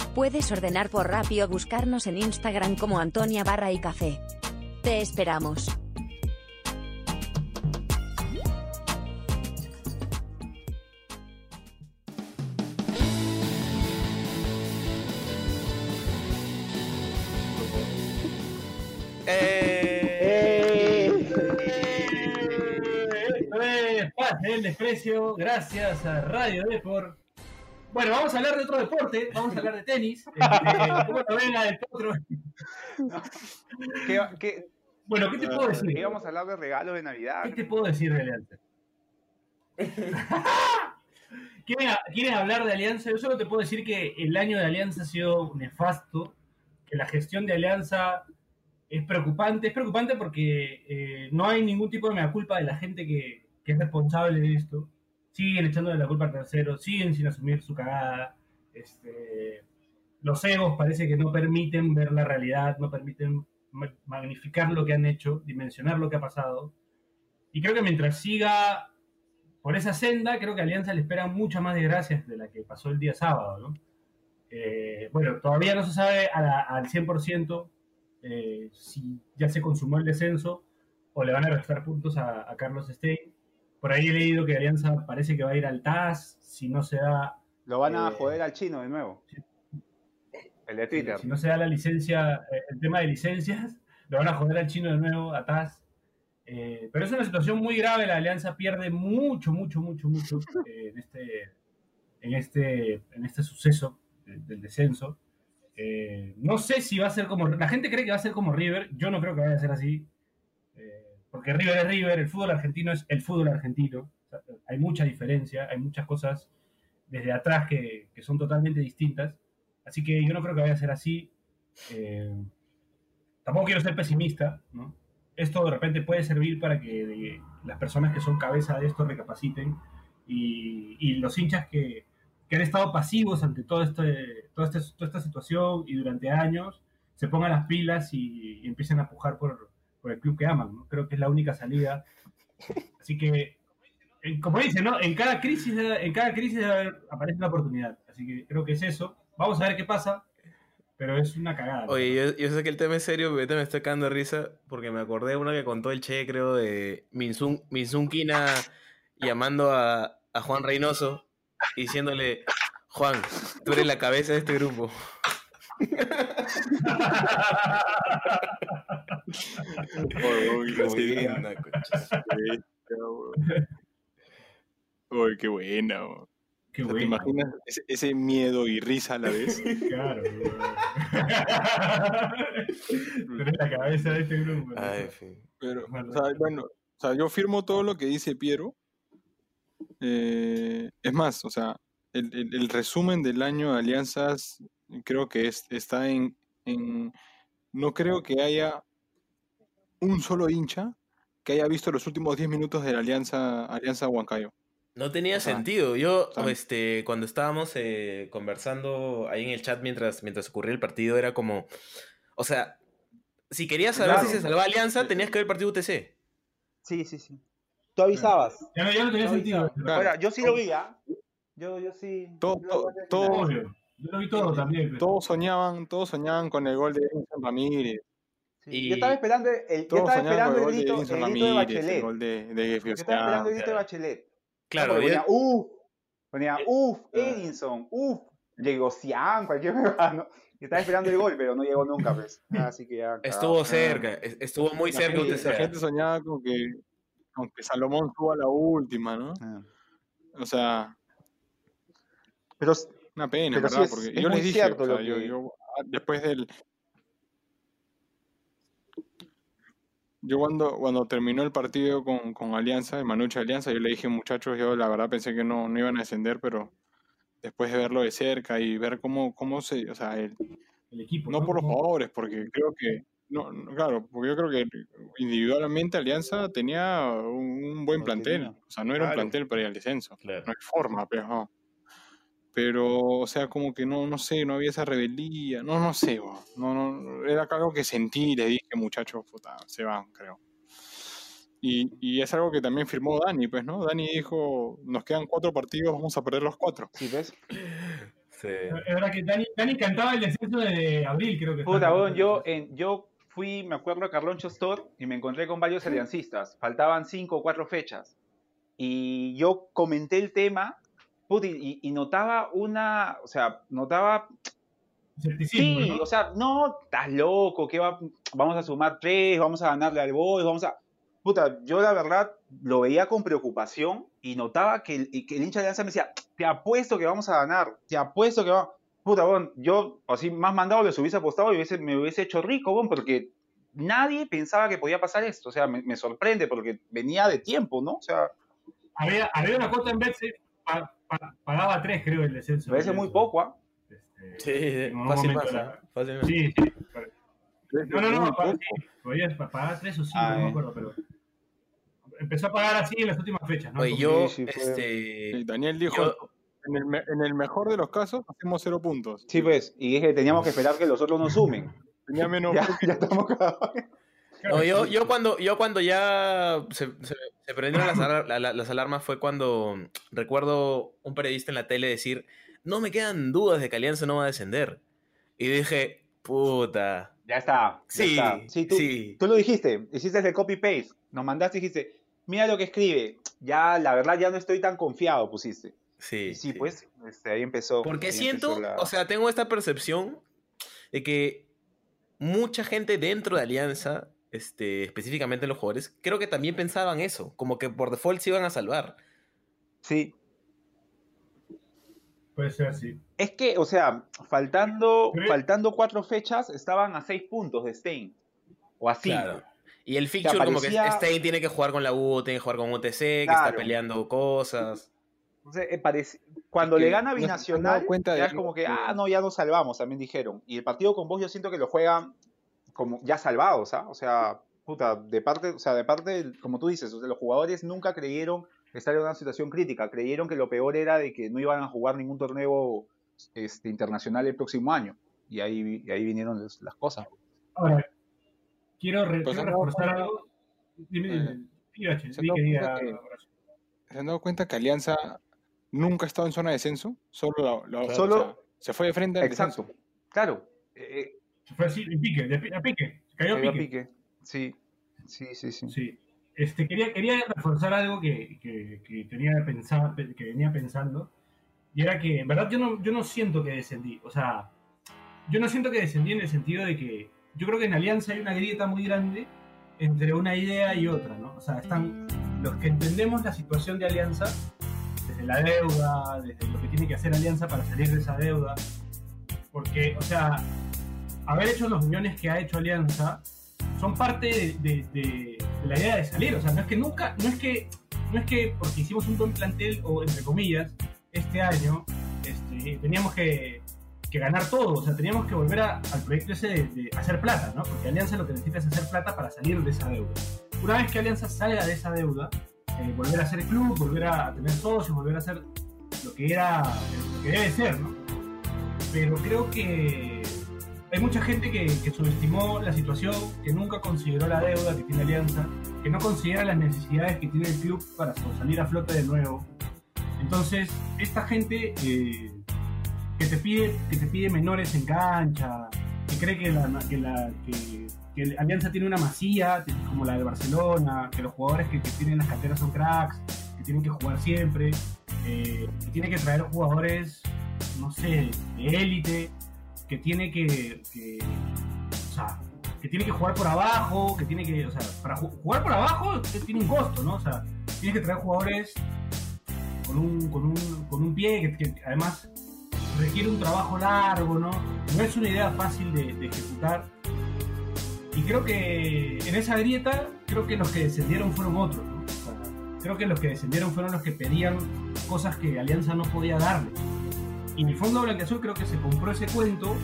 Puedes ordenar por Rappi o buscarnos en Instagram como Antonia Barra y Café. Te esperamos. Eh, del Desprecio, gracias a Radio Deport. Bueno, vamos a hablar de otro deporte, vamos a hablar de tenis. Bueno, venga del potro. ¿Qué, qué, Bueno, ¿qué te puedo decir? qué íbamos a hablar de regalos de Navidad? ¿Qué te puedo decir de Alianza? ¿Quieren, quieren hablar de Alianza? Yo solo te puedo decir que el año de Alianza ha sido nefasto, que la gestión de Alianza es preocupante. Es preocupante porque eh, no hay ningún tipo de mea culpa de la gente que, que es responsable de esto. Siguen echándole la culpa al tercero, siguen sin asumir su cagada. Este, los egos parece que no permiten ver la realidad, no permiten ma- magnificar lo que han hecho, dimensionar lo que ha pasado. Y creo que mientras siga por esa senda, creo que Alianza le esperan muchas más desgracias de la que pasó el día sábado. Eh, bueno, todavía no se sabe al 100% eh, si ya se consumó el descenso o le van a restar puntos a, a Carlos Stein. Por ahí he leído que Alianza parece que va a ir al TAS si no se da Lo van a Eh, joder al chino de nuevo. El de Twitter. Si no se da la licencia, eh, el tema de licencias, le van a joder al chino de nuevo, a Taz. Eh, pero es una situación muy grave, la alianza pierde mucho, mucho, mucho, mucho eh, en, este, en, este, en este suceso de- del descenso. Eh, no sé si va a ser como... La gente cree que va a ser como River, yo no creo que vaya a ser así. Porque River es River, el fútbol argentino es el fútbol argentino. Hay mucha diferencia, hay muchas cosas desde atrás que, que son totalmente distintas. Así que yo no creo que vaya a ser así. Eh, tampoco quiero ser pesimista, ¿no? Esto de repente puede servir para que de- las personas que son cabeza de esto recapaciten y, y los hinchas que, que han estado pasivos ante todo este, toda, este- toda esta situación y durante años se pongan las pilas y, y empiecen a pujar por, por el club que aman, ¿no? Creo que es la única salida. Así que, en- como dicen, ¿no? En cada crisis, en cada crisis aparece una oportunidad. Así que creo que es eso. Vamos a ver qué pasa, pero es una cagada. ¿no? Oye, yo, yo sé que el tema es serio, pero ahorita me estoy cagando de risa porque me acordé de una que contó el Che, creo, de Minsun, Minsun Quina llamando a, a Juan Reynoso diciéndole, Juan, tú eres la cabeza de este grupo. Uy, Qué buena. Uy, qué buena. weón. Qué O sea, ¿Te imaginas ese, ese miedo y risa a la vez? Claro. Pero es la cabeza de este grupo. Pero, Bueno. o sea, bueno, o sea, yo firmo todo lo que dice Piero. Eh, es más, o sea, el, el- el resumen del año de alianzas creo que es, está en, en- No creo que haya un solo hincha que haya visto los últimos 10 minutos de la alianza, alianza Huancayo. No tenía O sea, sentido. Yo, este, cuando estábamos eh, conversando ahí en el chat mientras, mientras ocurría el partido, era como, o sea, si querías saber Claro. si se salvaba Alianza, tenías que ver el partido UTC. Sí, sí, sí. Tú avisabas. Ya no, ya no tenía Tú sentido. Ahora, yo sí lo vi, ¿ah? Yo, yo sí. Todo- todo- todo-. Yo lo vi todo también. pero- Todos soñaban, todos soñaban con el gol de Ramírez. Sí, Y- Yo estaba esperando el, yo estaba esperando el de grito, Edinson el grito de Ramírez, el Bachelet. gol de, de Yo estaba esperando el grito de claro. Bachelet. Claro, yo- ponía, uff, ponía, uff, Edinson, uff, Legocian, cualquier cosa, ¿no? Estaba esperando el gol, pero no llegó nunca, pues. Así que ya. Estuvo cagado. cerca, es- estuvo muy La cerca gente, usted la sea. gente soñaba con que, con que Salomón suba a la última, ¿no? Ah. O sea, Pero una pena, Pero sí ¿verdad? es- Porque es yo les dije, cierto o sea, lo yo, que- yo, ah, después del... Yo cuando, cuando terminó el partido con, con Alianza, el Manuche Alianza, yo le dije, muchachos, yo la verdad pensé que no, no iban a descender, pero después de verlo de cerca y ver cómo, cómo se, o sea, el, El equipo. no por los jugadores, porque creo que, no, no, claro, porque yo creo que individualmente Alianza tenía un, un buen plantel, o sea, no era un plantel para ir al descenso, Claro. no hay forma, pero, no. Pero, o sea, como que no, no sé, no había esa rebeldía, no, no sé, bo, no, no, era algo que sentí y le dije, muchachos, puta, se van, creo. Y, y es algo que también firmó Dani, pues, ¿no? Dani dijo, nos quedan cuatro partidos, vamos a perder los cuatro. sí, ¿ves? Sí. Es verdad que Dani, Dani cantaba el descenso de abril, creo que. Puta, weón, yo, en, yo fui, me acuerdo, a Carloncho Store y me encontré con varios aliancistas. Faltaban cinco o cuatro fechas. Y yo comenté el tema, puta, y, y notaba una, o sea, notaba Sí, ¿no? o sea, no, estás loco, que va, vamos a sumar tres, vamos a ganarle al Boys, vamos a... Puta, yo la verdad lo veía con preocupación y notaba que el, y que el hincha de Alianza me decía, te apuesto que vamos a ganar, te apuesto que vamos... Puta, bon, yo así más mandado les hubiese apostado y hubiese- me hubiese hecho rico, bon, porque nadie pensaba que podía pasar esto. O sea, me, me sorprende porque venía de tiempo, ¿no? O sea, Había, había una cuota en Betsafe, pa- pa- pagaba tres, creo, el descenso. me parece muy poco, ¿ah? Este, Sí, fácil momento pasa, la- fácilmente. Sí, sí. No, no, no, Muy pa- poco. sí, podías pa- pagar tres o cinco, Ah, no me acuerdo, pero empezó a pagar así en las últimas fechas, ¿no? Oye, yo, sí, este, Daniel dijo, yo- en, el, me- en el mejor de los casos, hacemos cero puntos. Sí, pues, y dije, teníamos que esperar que los otros nos sumen. Tenía menos Ya, ya estamos cagados. No, yo, yo cuando, yo cuando ya se, se- se prendieron las, alar- la- la- las alarmas fue cuando recuerdo un periodista en la tele decir, no me quedan dudas de que Alianza no va a descender. Y dije, puta. Ya está. ya Sí, está. Sí, tú, sí. tú lo dijiste, hiciste el copy-paste. Nos mandaste y dijiste, mira lo que escribe. Ya, la verdad, ya no estoy tan confiado, pusiste. Sí, Y sí, sí. pues, este, ahí empezó. Porque ahí siento, empezó la- o sea, tengo esta percepción de que mucha gente dentro de Alianza, este, específicamente los jugadores, creo que también pensaban eso, como que por default se iban a salvar. Sí. Puede ser, sí. Es que, o sea, faltando, faltando cuatro fechas, estaban a seis puntos de Stein. O a cinco. Claro. Y el fixture como que Stein tiene que jugar con la U, tiene que jugar con UTC, que está peleando cosas. Entonces, eh, parece- Cuando que le gana Binacional, cuenta de ya es como que, que- ah, no, ya nos salvamos, también dijeron. Y el partido con vos yo siento que lo juegan como ya salvados, ¿ah? O sea, puta, de parte, o sea, de parte, como tú dices, o sea, los jugadores nunca creyeron estar en una situación crítica, creyeron que lo peor era de que no iban a jugar ningún torneo este, internacional el próximo año. Y ahí, y ahí vinieron las, las cosas. Ahora, quiero, re- Pues quiero reforzar cuenta- algo. Dime, Eh, dime. Se han dado que cuenta diga, que- Horacio. ¿Se han dado cuenta que Alianza nunca ha estado en zona de descenso? Solo, la-. Solo- o sea, se fue de frente al Exacto. descenso. Claro. eh, Se fue así, en pique, de pi- a pique. Se cayó cayó pique. pique. Sí, sí, sí, sí. Sí. Este, quería, quería reforzar algo que, que, que tenía pensado, que venía pensando. Y era que, en verdad, yo no, yo no siento que descendí. O sea, yo no siento que descendí en el sentido de que yo creo que en Alianza hay una grieta muy grande entre una idea y otra, ¿no? O sea, están los que entendemos la situación de Alianza, desde la deuda, desde lo que tiene que hacer Alianza para salir de esa deuda. Porque, o sea, haber hecho los millones que ha hecho Alianza son parte de, la idea de salir. O sea, no es que nunca, no es que, no es que porque hicimos un buen plantel, o entre comillas, este año, este, teníamos que, ganar todo. O sea, teníamos que volver a- al proyecto ese de, hacer plata, ¿no? Porque Alianza lo que necesita es hacer plata para salir de esa deuda. Una vez que Alianza salga de esa deuda, eh, volver a ser club, volver a tener socios, volver a hacer lo que era, lo que debe ser, ¿no? Pero creo que hay mucha gente que, subestimó la situación, que nunca consideró la deuda que tiene Alianza, que no considera las necesidades que tiene el club para salir a flote de nuevo. Entonces, esta gente eh, que, te pide, que te pide menores en cancha, que cree que, la, Alianza tiene una masía como la de Barcelona, que los jugadores que, tienen las canteras son cracks, que tienen que jugar siempre, eh, que tiene que traer jugadores, no sé, de élite, que tiene que, o sea, que tiene que jugar por abajo, que tiene que, o sea, para ju- jugar por abajo tiene un costo, ¿no? O sea, tienes que traer jugadores con un, con un, con un pie que, además requiere un trabajo largo, ¿no? No es una idea fácil de, ejecutar. Y creo que en esa grieta, creo que los que descendieron fueron otros, ¿no? Creo que los que descendieron fueron los que pedían cosas que Alianza no podía darle. Y el fondo Blanquiazul creo que se compró ese cuento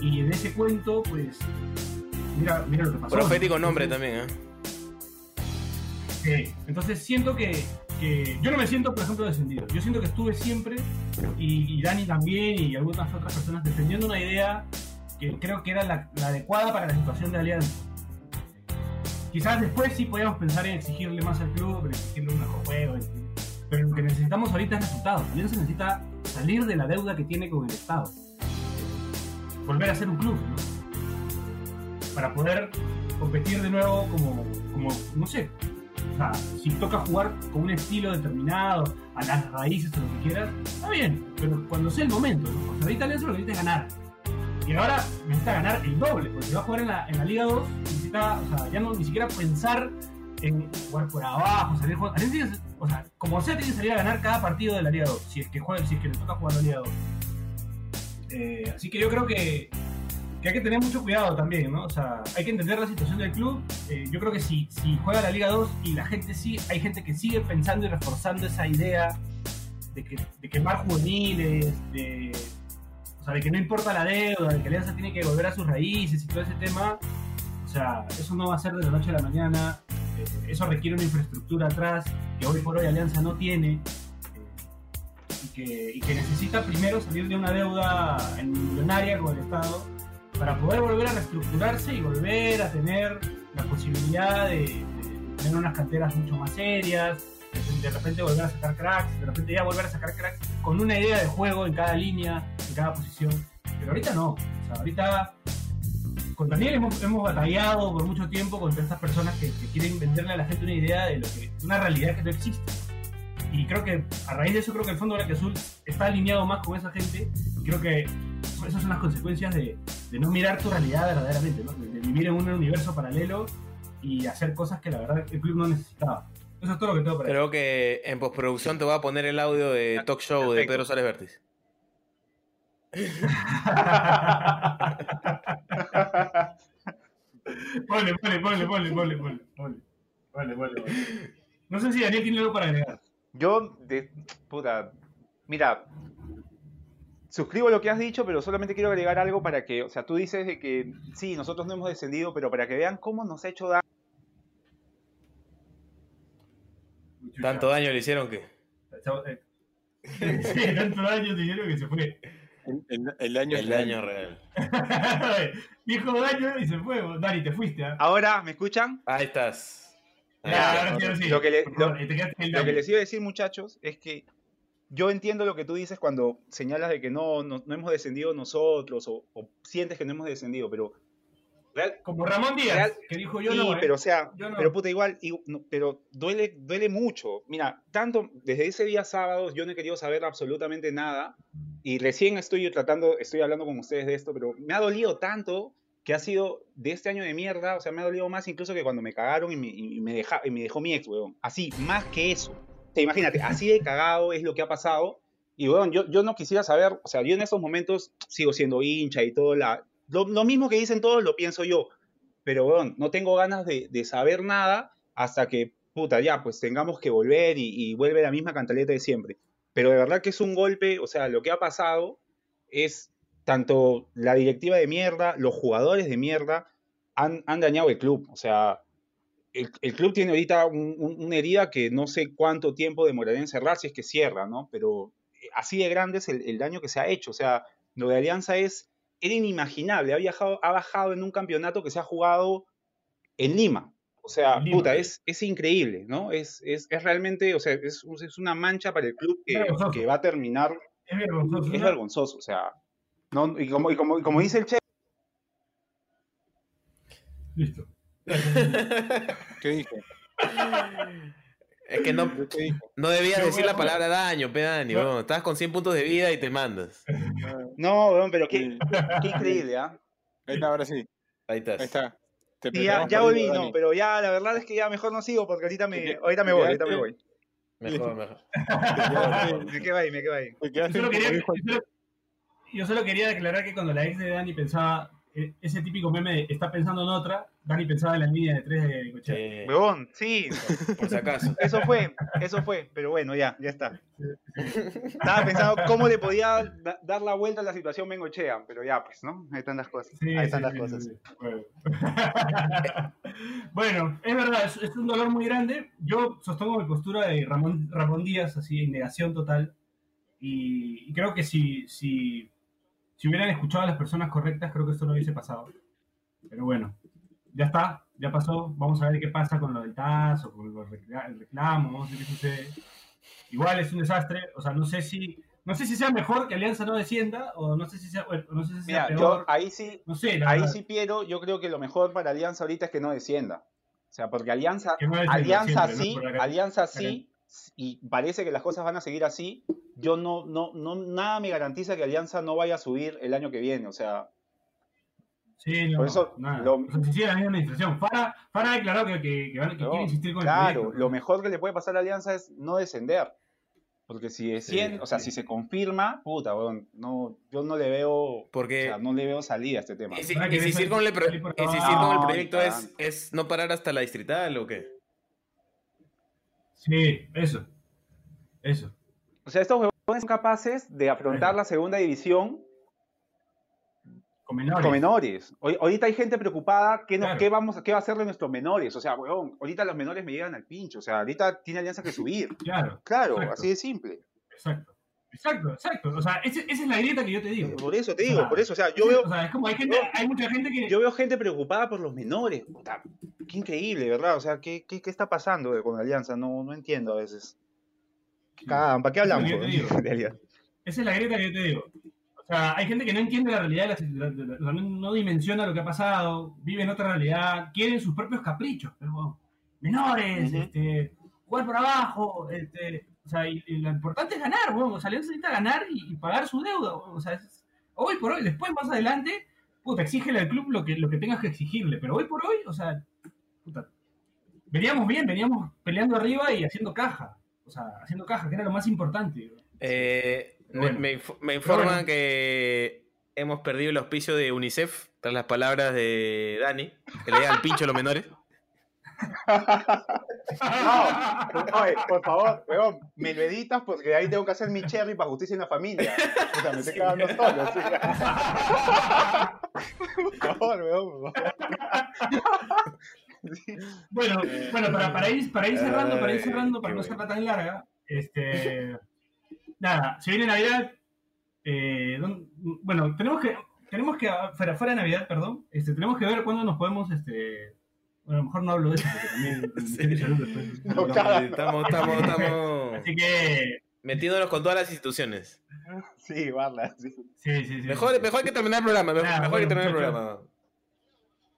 y en ese cuento, pues, mira, mira lo que pasó. Profético ¿no? nombre también, ¿eh? Sí, Entonces siento que, que- yo no me siento, por ejemplo, descendido. Yo siento que estuve siempre, y, y Dani también, y algunas otras personas, defendiendo una idea que creo que era la, la adecuada para la situación de Alianza. Quizás después sí podíamos pensar en exigirle más al club, en exigirle un mejor juego, en pero lo que necesitamos ahorita es resultados. Alianza necesita salir de la deuda que tiene con el Estado. Volver a ser un club, ¿no? Para poder competir de nuevo como, como no sé, o sea, si toca jugar con un estilo determinado, a las raíces o lo que quieras, está bien, pero cuando sea el momento, ¿no? Ahorita Alianza lo que necesita es ganar. Y ahora necesita ganar el doble, porque si va a jugar en la, en la Liga 2, necesita, o sea, ya no ni siquiera pensar en jugar por abajo, salir jugando. O sea, como sea, tiene que salir a ganar cada partido de la Liga 2, si es que juega, si es que le toca jugar la Liga 2. Eh, así que yo creo que, que hay que tener mucho cuidado también, ¿no? O sea, hay que entender la situación del club. Eh, yo creo que si, si juega la Liga 2 y la gente sigue, hay gente que sigue pensando y reforzando esa idea de, que, de quemar juveniles, de, o sea, de que no importa la deuda, de que Alianza tiene que volver a sus raíces y todo ese tema. O sea, eso no va a ser de la noche a la mañana. Eso requiere una infraestructura atrás que hoy por hoy Alianza no tiene. y que, necesita primero salir de una deuda millonaria con el Estado para poder volver a reestructurarse y volver a tener la posibilidad de, tener unas canteras mucho más serias, de, repente volver a sacar cracks, de repente ya volver a sacar cracks con una idea de juego en cada línea, en cada posición. Pero ahorita no. Ahorita con Daniel hemos, hemos batallado por mucho tiempo contra estas personas que, que quieren venderle a la gente una idea de lo que, una realidad que no existe. Y creo que a raíz de eso creo que el Fondo Blanque Azul está alineado más con esa gente y creo que esas son las consecuencias de, de no mirar tu realidad verdaderamente, ¿no? de, de vivir en un universo paralelo y hacer cosas que la verdad el club no necesitaba. Eso es todo lo que tengo para Creo que en postproducción te voy a poner el audio de Talk Show de Pedro Sales Vértiz. Ponle, ponle, ponle, ponle, ponle, ponle, ponle. Ponle. No sé si Daniel tiene algo para agregar. Yo, de, puta, mira, suscribo lo que has dicho, pero solamente quiero agregar algo para que, o sea, tú dices de que sí, nosotros no hemos descendido, pero para que vean cómo nos ha hecho daño. Tanto daño le hicieron que. Sí, tanto daño dinero que se fue. El, el daño El daño real. Dijo daño y se fue. Dani, te fuiste. ¿ah? Ahora, ¿me escuchan? Ahí estás. Ahí Ya, estás. ahora sí, ahora sí. Lo que, le- lo- el lo que les iba a decir, muchachos, es que yo entiendo lo que tú dices cuando señalas de que no, no, no hemos descendido nosotros o, o sientes que no hemos descendido, pero real- Como Ramón Díaz, Real- que dijo yo no. ¿eh? pero o sea, no. pero puta, igual, y- no, pero duele, duele mucho. Mira, tanto desde ese día sábado yo no he querido saber absolutamente nada y recién estoy tratando, estoy hablando con ustedes de esto, pero me ha dolido tanto que ha sido de este año de mierda, o sea, me ha dolido más incluso que cuando me cagaron y me, y me, deja- y me dejó mi ex, weón. Así, más que eso. O sea, imagínate, así de cagado es lo que ha pasado. Y, weón, yo, yo no quisiera saber, o sea, yo en estos momentos sigo siendo hincha y todo, la, lo, mismo que dicen todos lo pienso yo pero no tengo ganas de, saber nada hasta que, puta, ya, pues tengamos que volver y, vuelve la misma cantaleta de siempre. Pero de verdad que es un golpe, o sea, lo que ha pasado es tanto la directiva de mierda, los jugadores de mierda, han, han dañado el club. O sea, el, el club tiene ahorita un- un- una herida que no sé cuánto tiempo demorará en cerrar si es que cierra, ¿no? Pero eh, así de grande es el, el daño que se ha hecho. O sea, lo de Alianza es, era inimaginable. Ha, viajado, ha bajado en un campeonato que se ha jugado en Lima. O sea, Lima, puta, es, es increíble, ¿no? Es, es, es realmente, o sea, es, es una mancha para el club que, va a terminar Es vergonzoso. es vergonzoso, o sea, no, y, como, y, como, y como dice el Che, Listo. ¿Qué dije? Es que no, no debías decir la palabra daño, pe Dani, No. weón. Estabas con 100 puntos de vida y te mandas. No, weón, pero qué, qué increíble, ¿ah? Ahí está, ahora sí. Ahí estás. Ahí está. Te Sí, ya, ya volví, no, Dani. pero ya la verdad es que ya mejor no sigo porque ahorita me, ahorita me voy, ahorita me voy. Mejor, mejor. Me quedo ahí, me quedo ahí. Yo solo, quería, yo solo- yo solo quería declarar que cuando la ex de Dani pensaba, eh, ese típico meme de está pensando en otra, Dani pensaba en la línea de tres de Cochea. Eh, Weón, sí, por si acaso. eso fue, eso fue, pero bueno, ya, ya está. Estaba pensando cómo le podía da- dar la vuelta a la situación Bengochea, pero ya, pues, ¿no? Ahí están las cosas. Sí, Ahí están sí, las sí, cosas. sí, sí. Bueno. Bueno, es verdad, es, es un dolor muy grande. Yo sostengo mi postura de Ramón, Ramón Díaz, así en negación total. Y, y creo que si, si, si hubieran escuchado a las personas correctas, creo que esto no hubiese pasado. Pero bueno, ya está, ya pasó. Vamos a ver qué pasa con lo del TAS o con los recla- el reclamo, vamos a ver qué sucede. Igual es un desastre, o sea, no sé si no sé si sea mejor que Alianza no descienda o no sé si sea, bueno, no sé si sea Mira, peor. yo ahí sí, no sé, ahí verdad. sí, Piero, yo creo que lo mejor para Alianza ahorita es que no descienda. O sea, porque Alianza, no Alianza siempre, ¿no? sí, Por Alianza sí, y parece que las cosas van a seguir así. Yo no, no, no, nada me garantiza que Alianza no vaya a subir el año que viene. O sea, Sí, no, Por eso, nada. lo- si la misma administración. Fara, Fara ha declarado que, que, que, van- que no, quiere insistir con el claro, proyecto. lo mejor que le puede pasar a Alianza es no descender. Porque si desciende, o sea, sí. si se confirma, puta, weón, no, yo no le veo, Porque- o sea, no le veo salida a este tema. Insistir ves con el, pro- con el No, proyecto es, es no parar hasta la distrital o qué? Sí, eso. Eso. O sea, estos huevones son capaces de afrontar la segunda división Con menores. con menores. Hoy- ahorita hay gente preocupada, ¿qué, no- Claro. qué vamos, a- ¿qué va a hacer de nuestros menores? O sea, weón, ahorita los menores me llegan al pincho, o sea, ahorita tiene Alianza que subir. Claro, Claro, Exacto. así de simple. exacto. Exacto, exacto. O sea, esa es la grieta que yo te digo. Por eso te digo, por eso, o sea, yo veo, O sea, es como hay gente, hay mucha gente que. yo veo gente preocupada por los menores. Puta, qué increíble, ¿verdad? O sea, ¿qué, qué, qué está pasando con Alianza? No, no entiendo a veces. ¿Para qué hablamos? en realidad? Esa es la grieta que yo te digo. O sea, hay gente que no entiende la realidad, de la- de la- de la- no, dimensiona lo que ha pasado, vive en otra realidad, quieren sus propios caprichos, pero menores, este, jugar por abajo, este, o sea, y, y lo importante es ganar, bueno, o sea, Alianza necesita ganar y, y pagar su deuda, weón, o sea, es- hoy por hoy, después más adelante, puta, exígele al club lo que, lo que tengas que exigirle, pero hoy por hoy, o sea, puta, veníamos bien, veníamos peleando arriba y haciendo caja, o sea, haciendo caja, que era lo más importante. Eh, me, Bueno. me inf- me informan bueno. que hemos perdido el auspicio de UNICEF tras las palabras de Dani, que le llega al pincho a los menores. No, oye, por favor, weón, me lo editas porque ahí tengo que hacer mi cherry para justicia en la familia. O sea, me estoy cagando solo. ¿sí? Por favor, weón, por favor. Sí. Bueno, bueno para, para, ir, para ir cerrando, para ir cerrando, para no serla tan larga, este, nada, se viene Navidad, eh, don- bueno, tenemos que, tenemos que, fuera, fuera de Navidad, perdón, este, tenemos que ver cuándo nos podemos, este, bueno, a lo mejor no hablo de eso, porque también después- No, Estamos, estamos, estamos Así que, metiéndonos con todas las instituciones. Sí, guarda. Sí. sí, sí, sí. Mejor, mejor hay que terminar el programa, mejor, Nada, mejor hay que terminar el programa.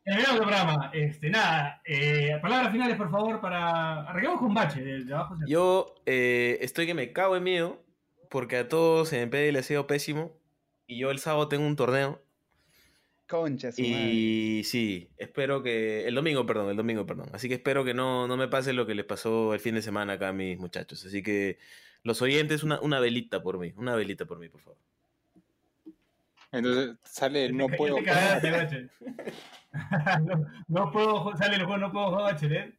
Terminamos el programa, este, nada, eh, palabras finales, por favor, para, arreglamos con Bache, de, de abajo Yo eh, estoy que me cago en miedo porque a todos en PD les ha sido pésimo y yo el sábado tengo un torneo Concha, su madre. y sí, espero que el domingo, perdón, el domingo, perdón. Así que espero que no, no me pase lo que les pasó el fin de semana acá a mis muchachos. Así que los oyentes, una, una velita por mí, una velita por mí, por favor. Entonces sale el no puedo. Bache. no, no puedo, sale el juego, no puedo jugar Bachelet.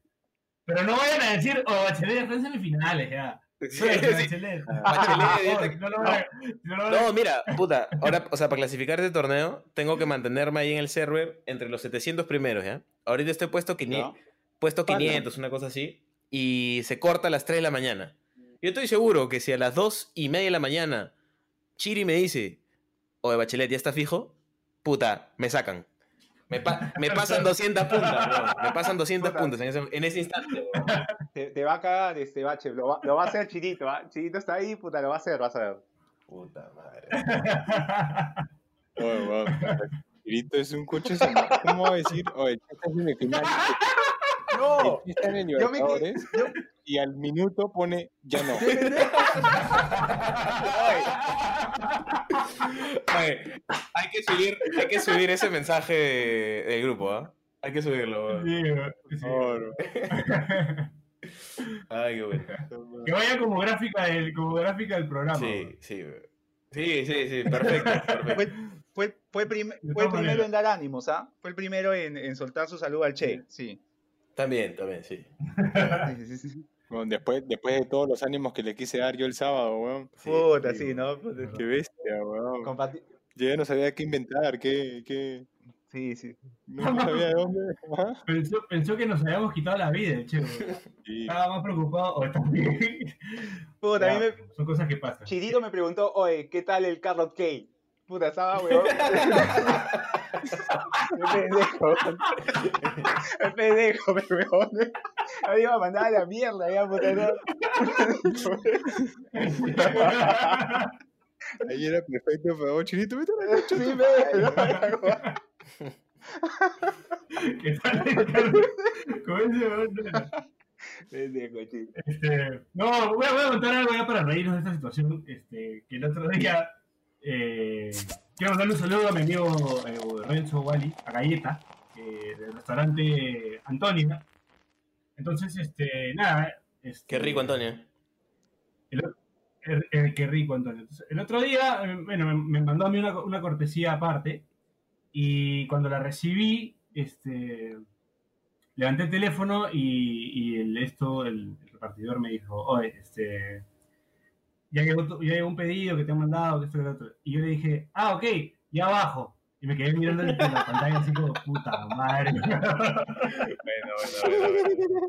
Pero no vayan a decir, oh, Bachelet está en semifinales ya. Sí, Suerte, sí. Bachelet. Bachelet, ya está- No mira, puta, ahora, o sea, para clasificar este torneo, tengo que mantenerme ahí en el server entre los 700 primeros, ¿ya? Ahorita estoy puesto, 500, ¿No? puesto Pana. 500, una cosa así, y se corta a las 3 de la mañana. Yo estoy seguro que si a las 2 y media de la mañana Chiri me dice, oye, Bachelet, ¿ya está fijo? Puta, me sacan. Me, pa- me pasan 200 puntas, bro. Me pasan 200 Puta. puntas en ese, en ese instante, bro. Te, te va a cagar este bache, lo va, lo va a hacer Chirito, ¿ah? Chirito está ahí, puta, lo va a hacer, vas a ver. Puta madre. Oye, weón, Chirito es un coche. ¿Cómo va a decir? Oye. No, Y está en el yo me quedé- yo- y al minuto pone ya no. Oye, hay que subir, hay que subir ese mensaje del grupo, ¿ah? Hay que subirlo. Sí, weón. sí. Por- Ay, qué bueno. Que vaya como gráfica del, como gráfica del programa. Sí, sí. Sí, sí, sí, perfecto. perfecto. Fue, fue, fue, prim- De fue el primero en dar ánimos, ¿ah? Fue el primero en, en soltar su saludo al Che, sí. También, también, sí. Sí, sí, sí. Bueno, después, después de todos los ánimos que le quise dar yo el sábado, weón. Sí, Puta, sí, sí, ¿no? Puta, Qué bestia, weón. comparti- Yo ya no sabía qué inventar, qué, qué... Sí, sí. No sabía de dónde. Pensó, pensó que nos habíamos quitado la vida, el che. Sí. Estaba más preocupado o a mí me, Son cosas que pasan. Chirito me preguntó, oye, ¿qué tal el Carrot Cake? Puta, estaba, weón. Qué pendejo. Qué pendejo, me weón. Me iba a mandar a la mierda, ya, puta. no. Ahí era perfecto, pero chinito, vete a la Sí, me- ¿Qué tal. Pendejo, chito. Este, no, voy a, voy a contar algo ya para reírnos de esta situación. Este, que el otro día eh, quiero mandarle un saludo a mi amigo eh, Renzo Wally, a Galleta, eh, del restaurante Antonia. Entonces, este, nada. Este, Qué rico, Antonio. El, el- el- qué rico. Entonces, el otro día, bueno, me, me mandó a mí una, una cortesía aparte y cuando la recibí, este, levanté el teléfono y, y el, esto, el repartidor me dijo, oye, este, ya llegó, tu- ya llegó un pedido que te han mandado, que esto, que lo otro. Y yo le dije, ah, ok, ya abajo. Y me quedé mirando en la pantalla así como, puta madre. Bueno, bueno,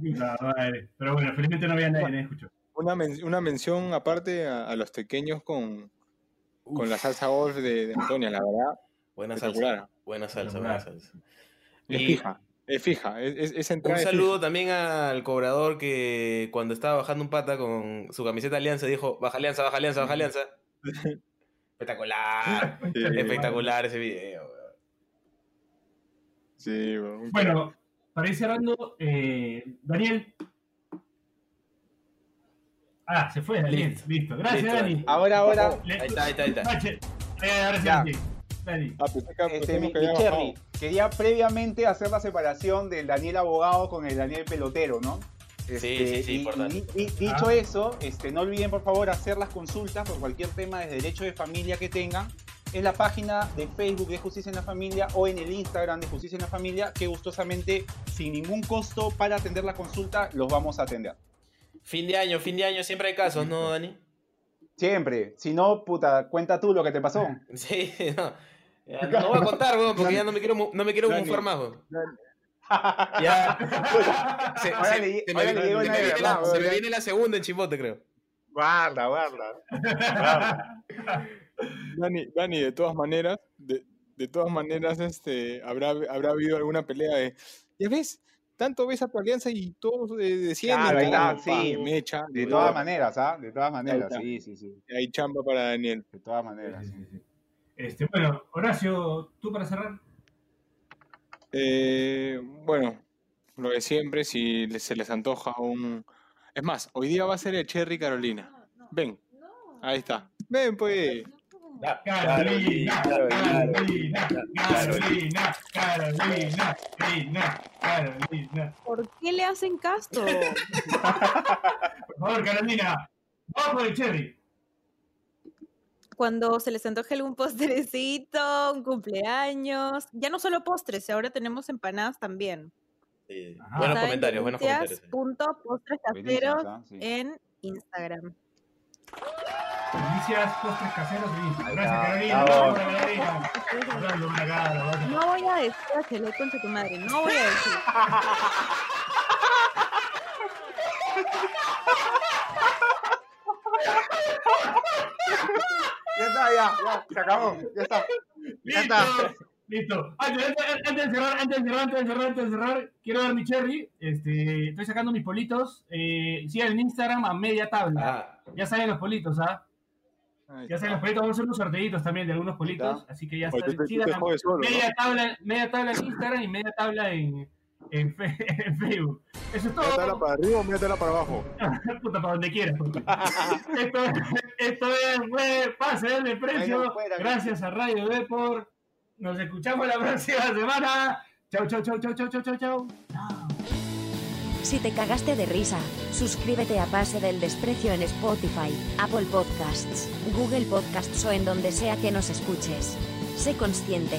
puta madre. Pero bueno, felizmente no había nadie, nadie escuchó. Una, men- una mención aparte a, a los pequeños con, con la salsa golf de, de Antonia, la verdad. Buena salsa. Buena salsa, buena salsa. Y- fija, es fija. Es, es- entrada Un saludo también al cobrador que cuando estaba bajando un pata con su camiseta Alianza dijo, baja Alianza, baja Alianza, baja Alianza. Espectacular. Sí, Espectacular ese video. weón. Sí, weón. Bueno, para ir cerrando, eh, Daniel. Ah, se fue Daniel. Listo. Listo. Gracias, Listo, Dani. Ahora, ahora, Ahí está, ahí está, ahí está. Eh, ahora sí, Ah, este, mi, que Cherry, quería previamente hacer la separación del Daniel abogado con el Daniel pelotero, ¿no? Este, sí, sí, y- importante. y- y- dicho Ah. eso, este, no olviden por favor hacer las consultas por cualquier tema de derecho de familia que tengan en la página de Facebook de Justicia en la Familia o en el Instagram de Justicia en la Familia, que gustosamente, sin ningún costo para atender la consulta, los vamos a atender. Fin de año, fin de año, siempre hay casos, ¿no, Dani? Siempre. Si no, puta, cuenta tú lo que te pasó. Sí, no. Ya, no voy a contar, weón, porque ya no me quiero, no me quiero Dani, mufar más, weón. Ya. Se, se- le- se me, viene- se me viene la, se me viene la segunda en Chimbote, creo. Guarda, guarda. Dani, Dani, de todas maneras, de, de todas maneras, este, habrá, habrá habido alguna pelea de, ya ves, tanto ves a tu alianza y todos eh, descienden, Claro, ahí está, carajo, sí. pa, mecha, De todas maneras, ¿ah? De todas maneras, sí, sí, sí. Hay chamba para Daniel. De todas maneras. Sí, sí, sí. Este, bueno, Horacio, tú para cerrar. Eh, bueno, lo de siempre, si se les antoja un... Es más, hoy día va a ser el Cherry Carolina. Ven, ahí está. Ven, pues. Carolina, Carolina, Carolina, Carolina, Carolina, Carolina. ¿Por qué le hacen caso? Por favor, Carolina, vamos por el cherry. Cuando se les antoje algún postrecito, un cumpleaños. Ya no solo postres, ahora tenemos empanadas también. Sí. Buenos Saben, comentarios, buenos comentarios. punto postres caseros. Sí. en Instagram. Delicias, postres caseros y Ahí Gracias, Carolina. No voy a decir a con tu madre, no voy a decir. Ya está, ya, ya, se acabó, ya está. Ya está. Listo. Listo. Antes, antes- antes de cerrar, antes de cerrar, antes de cerrar, antes de cerrar, quiero dar mi cherry. Este, estoy sacando mis politos. Eh, sigan en Instagram a media tabla. Ah, Ya saben los politos, ¿ah? Ahí Ya saben los politos. Vamos a hacer unos sorteitos también de algunos politos. Así que ya tú está. media tabla, media tabla en Instagram y media tabla en, en, fe- en Facebook. Eso es Métela todo. para arriba o métela para abajo. Puta, para donde quieras. esto, esto es, Pase del fuera, Gracias a Radio Deport. Nos escuchamos la próxima semana. Chau, chau, chau, chau, chau, chau, chau, chau. Si te cagaste de risa, suscríbete a Pase del Desprecio en Spotify, Apple Podcasts, Google Podcasts o en donde sea que nos escuches. Sé consciente.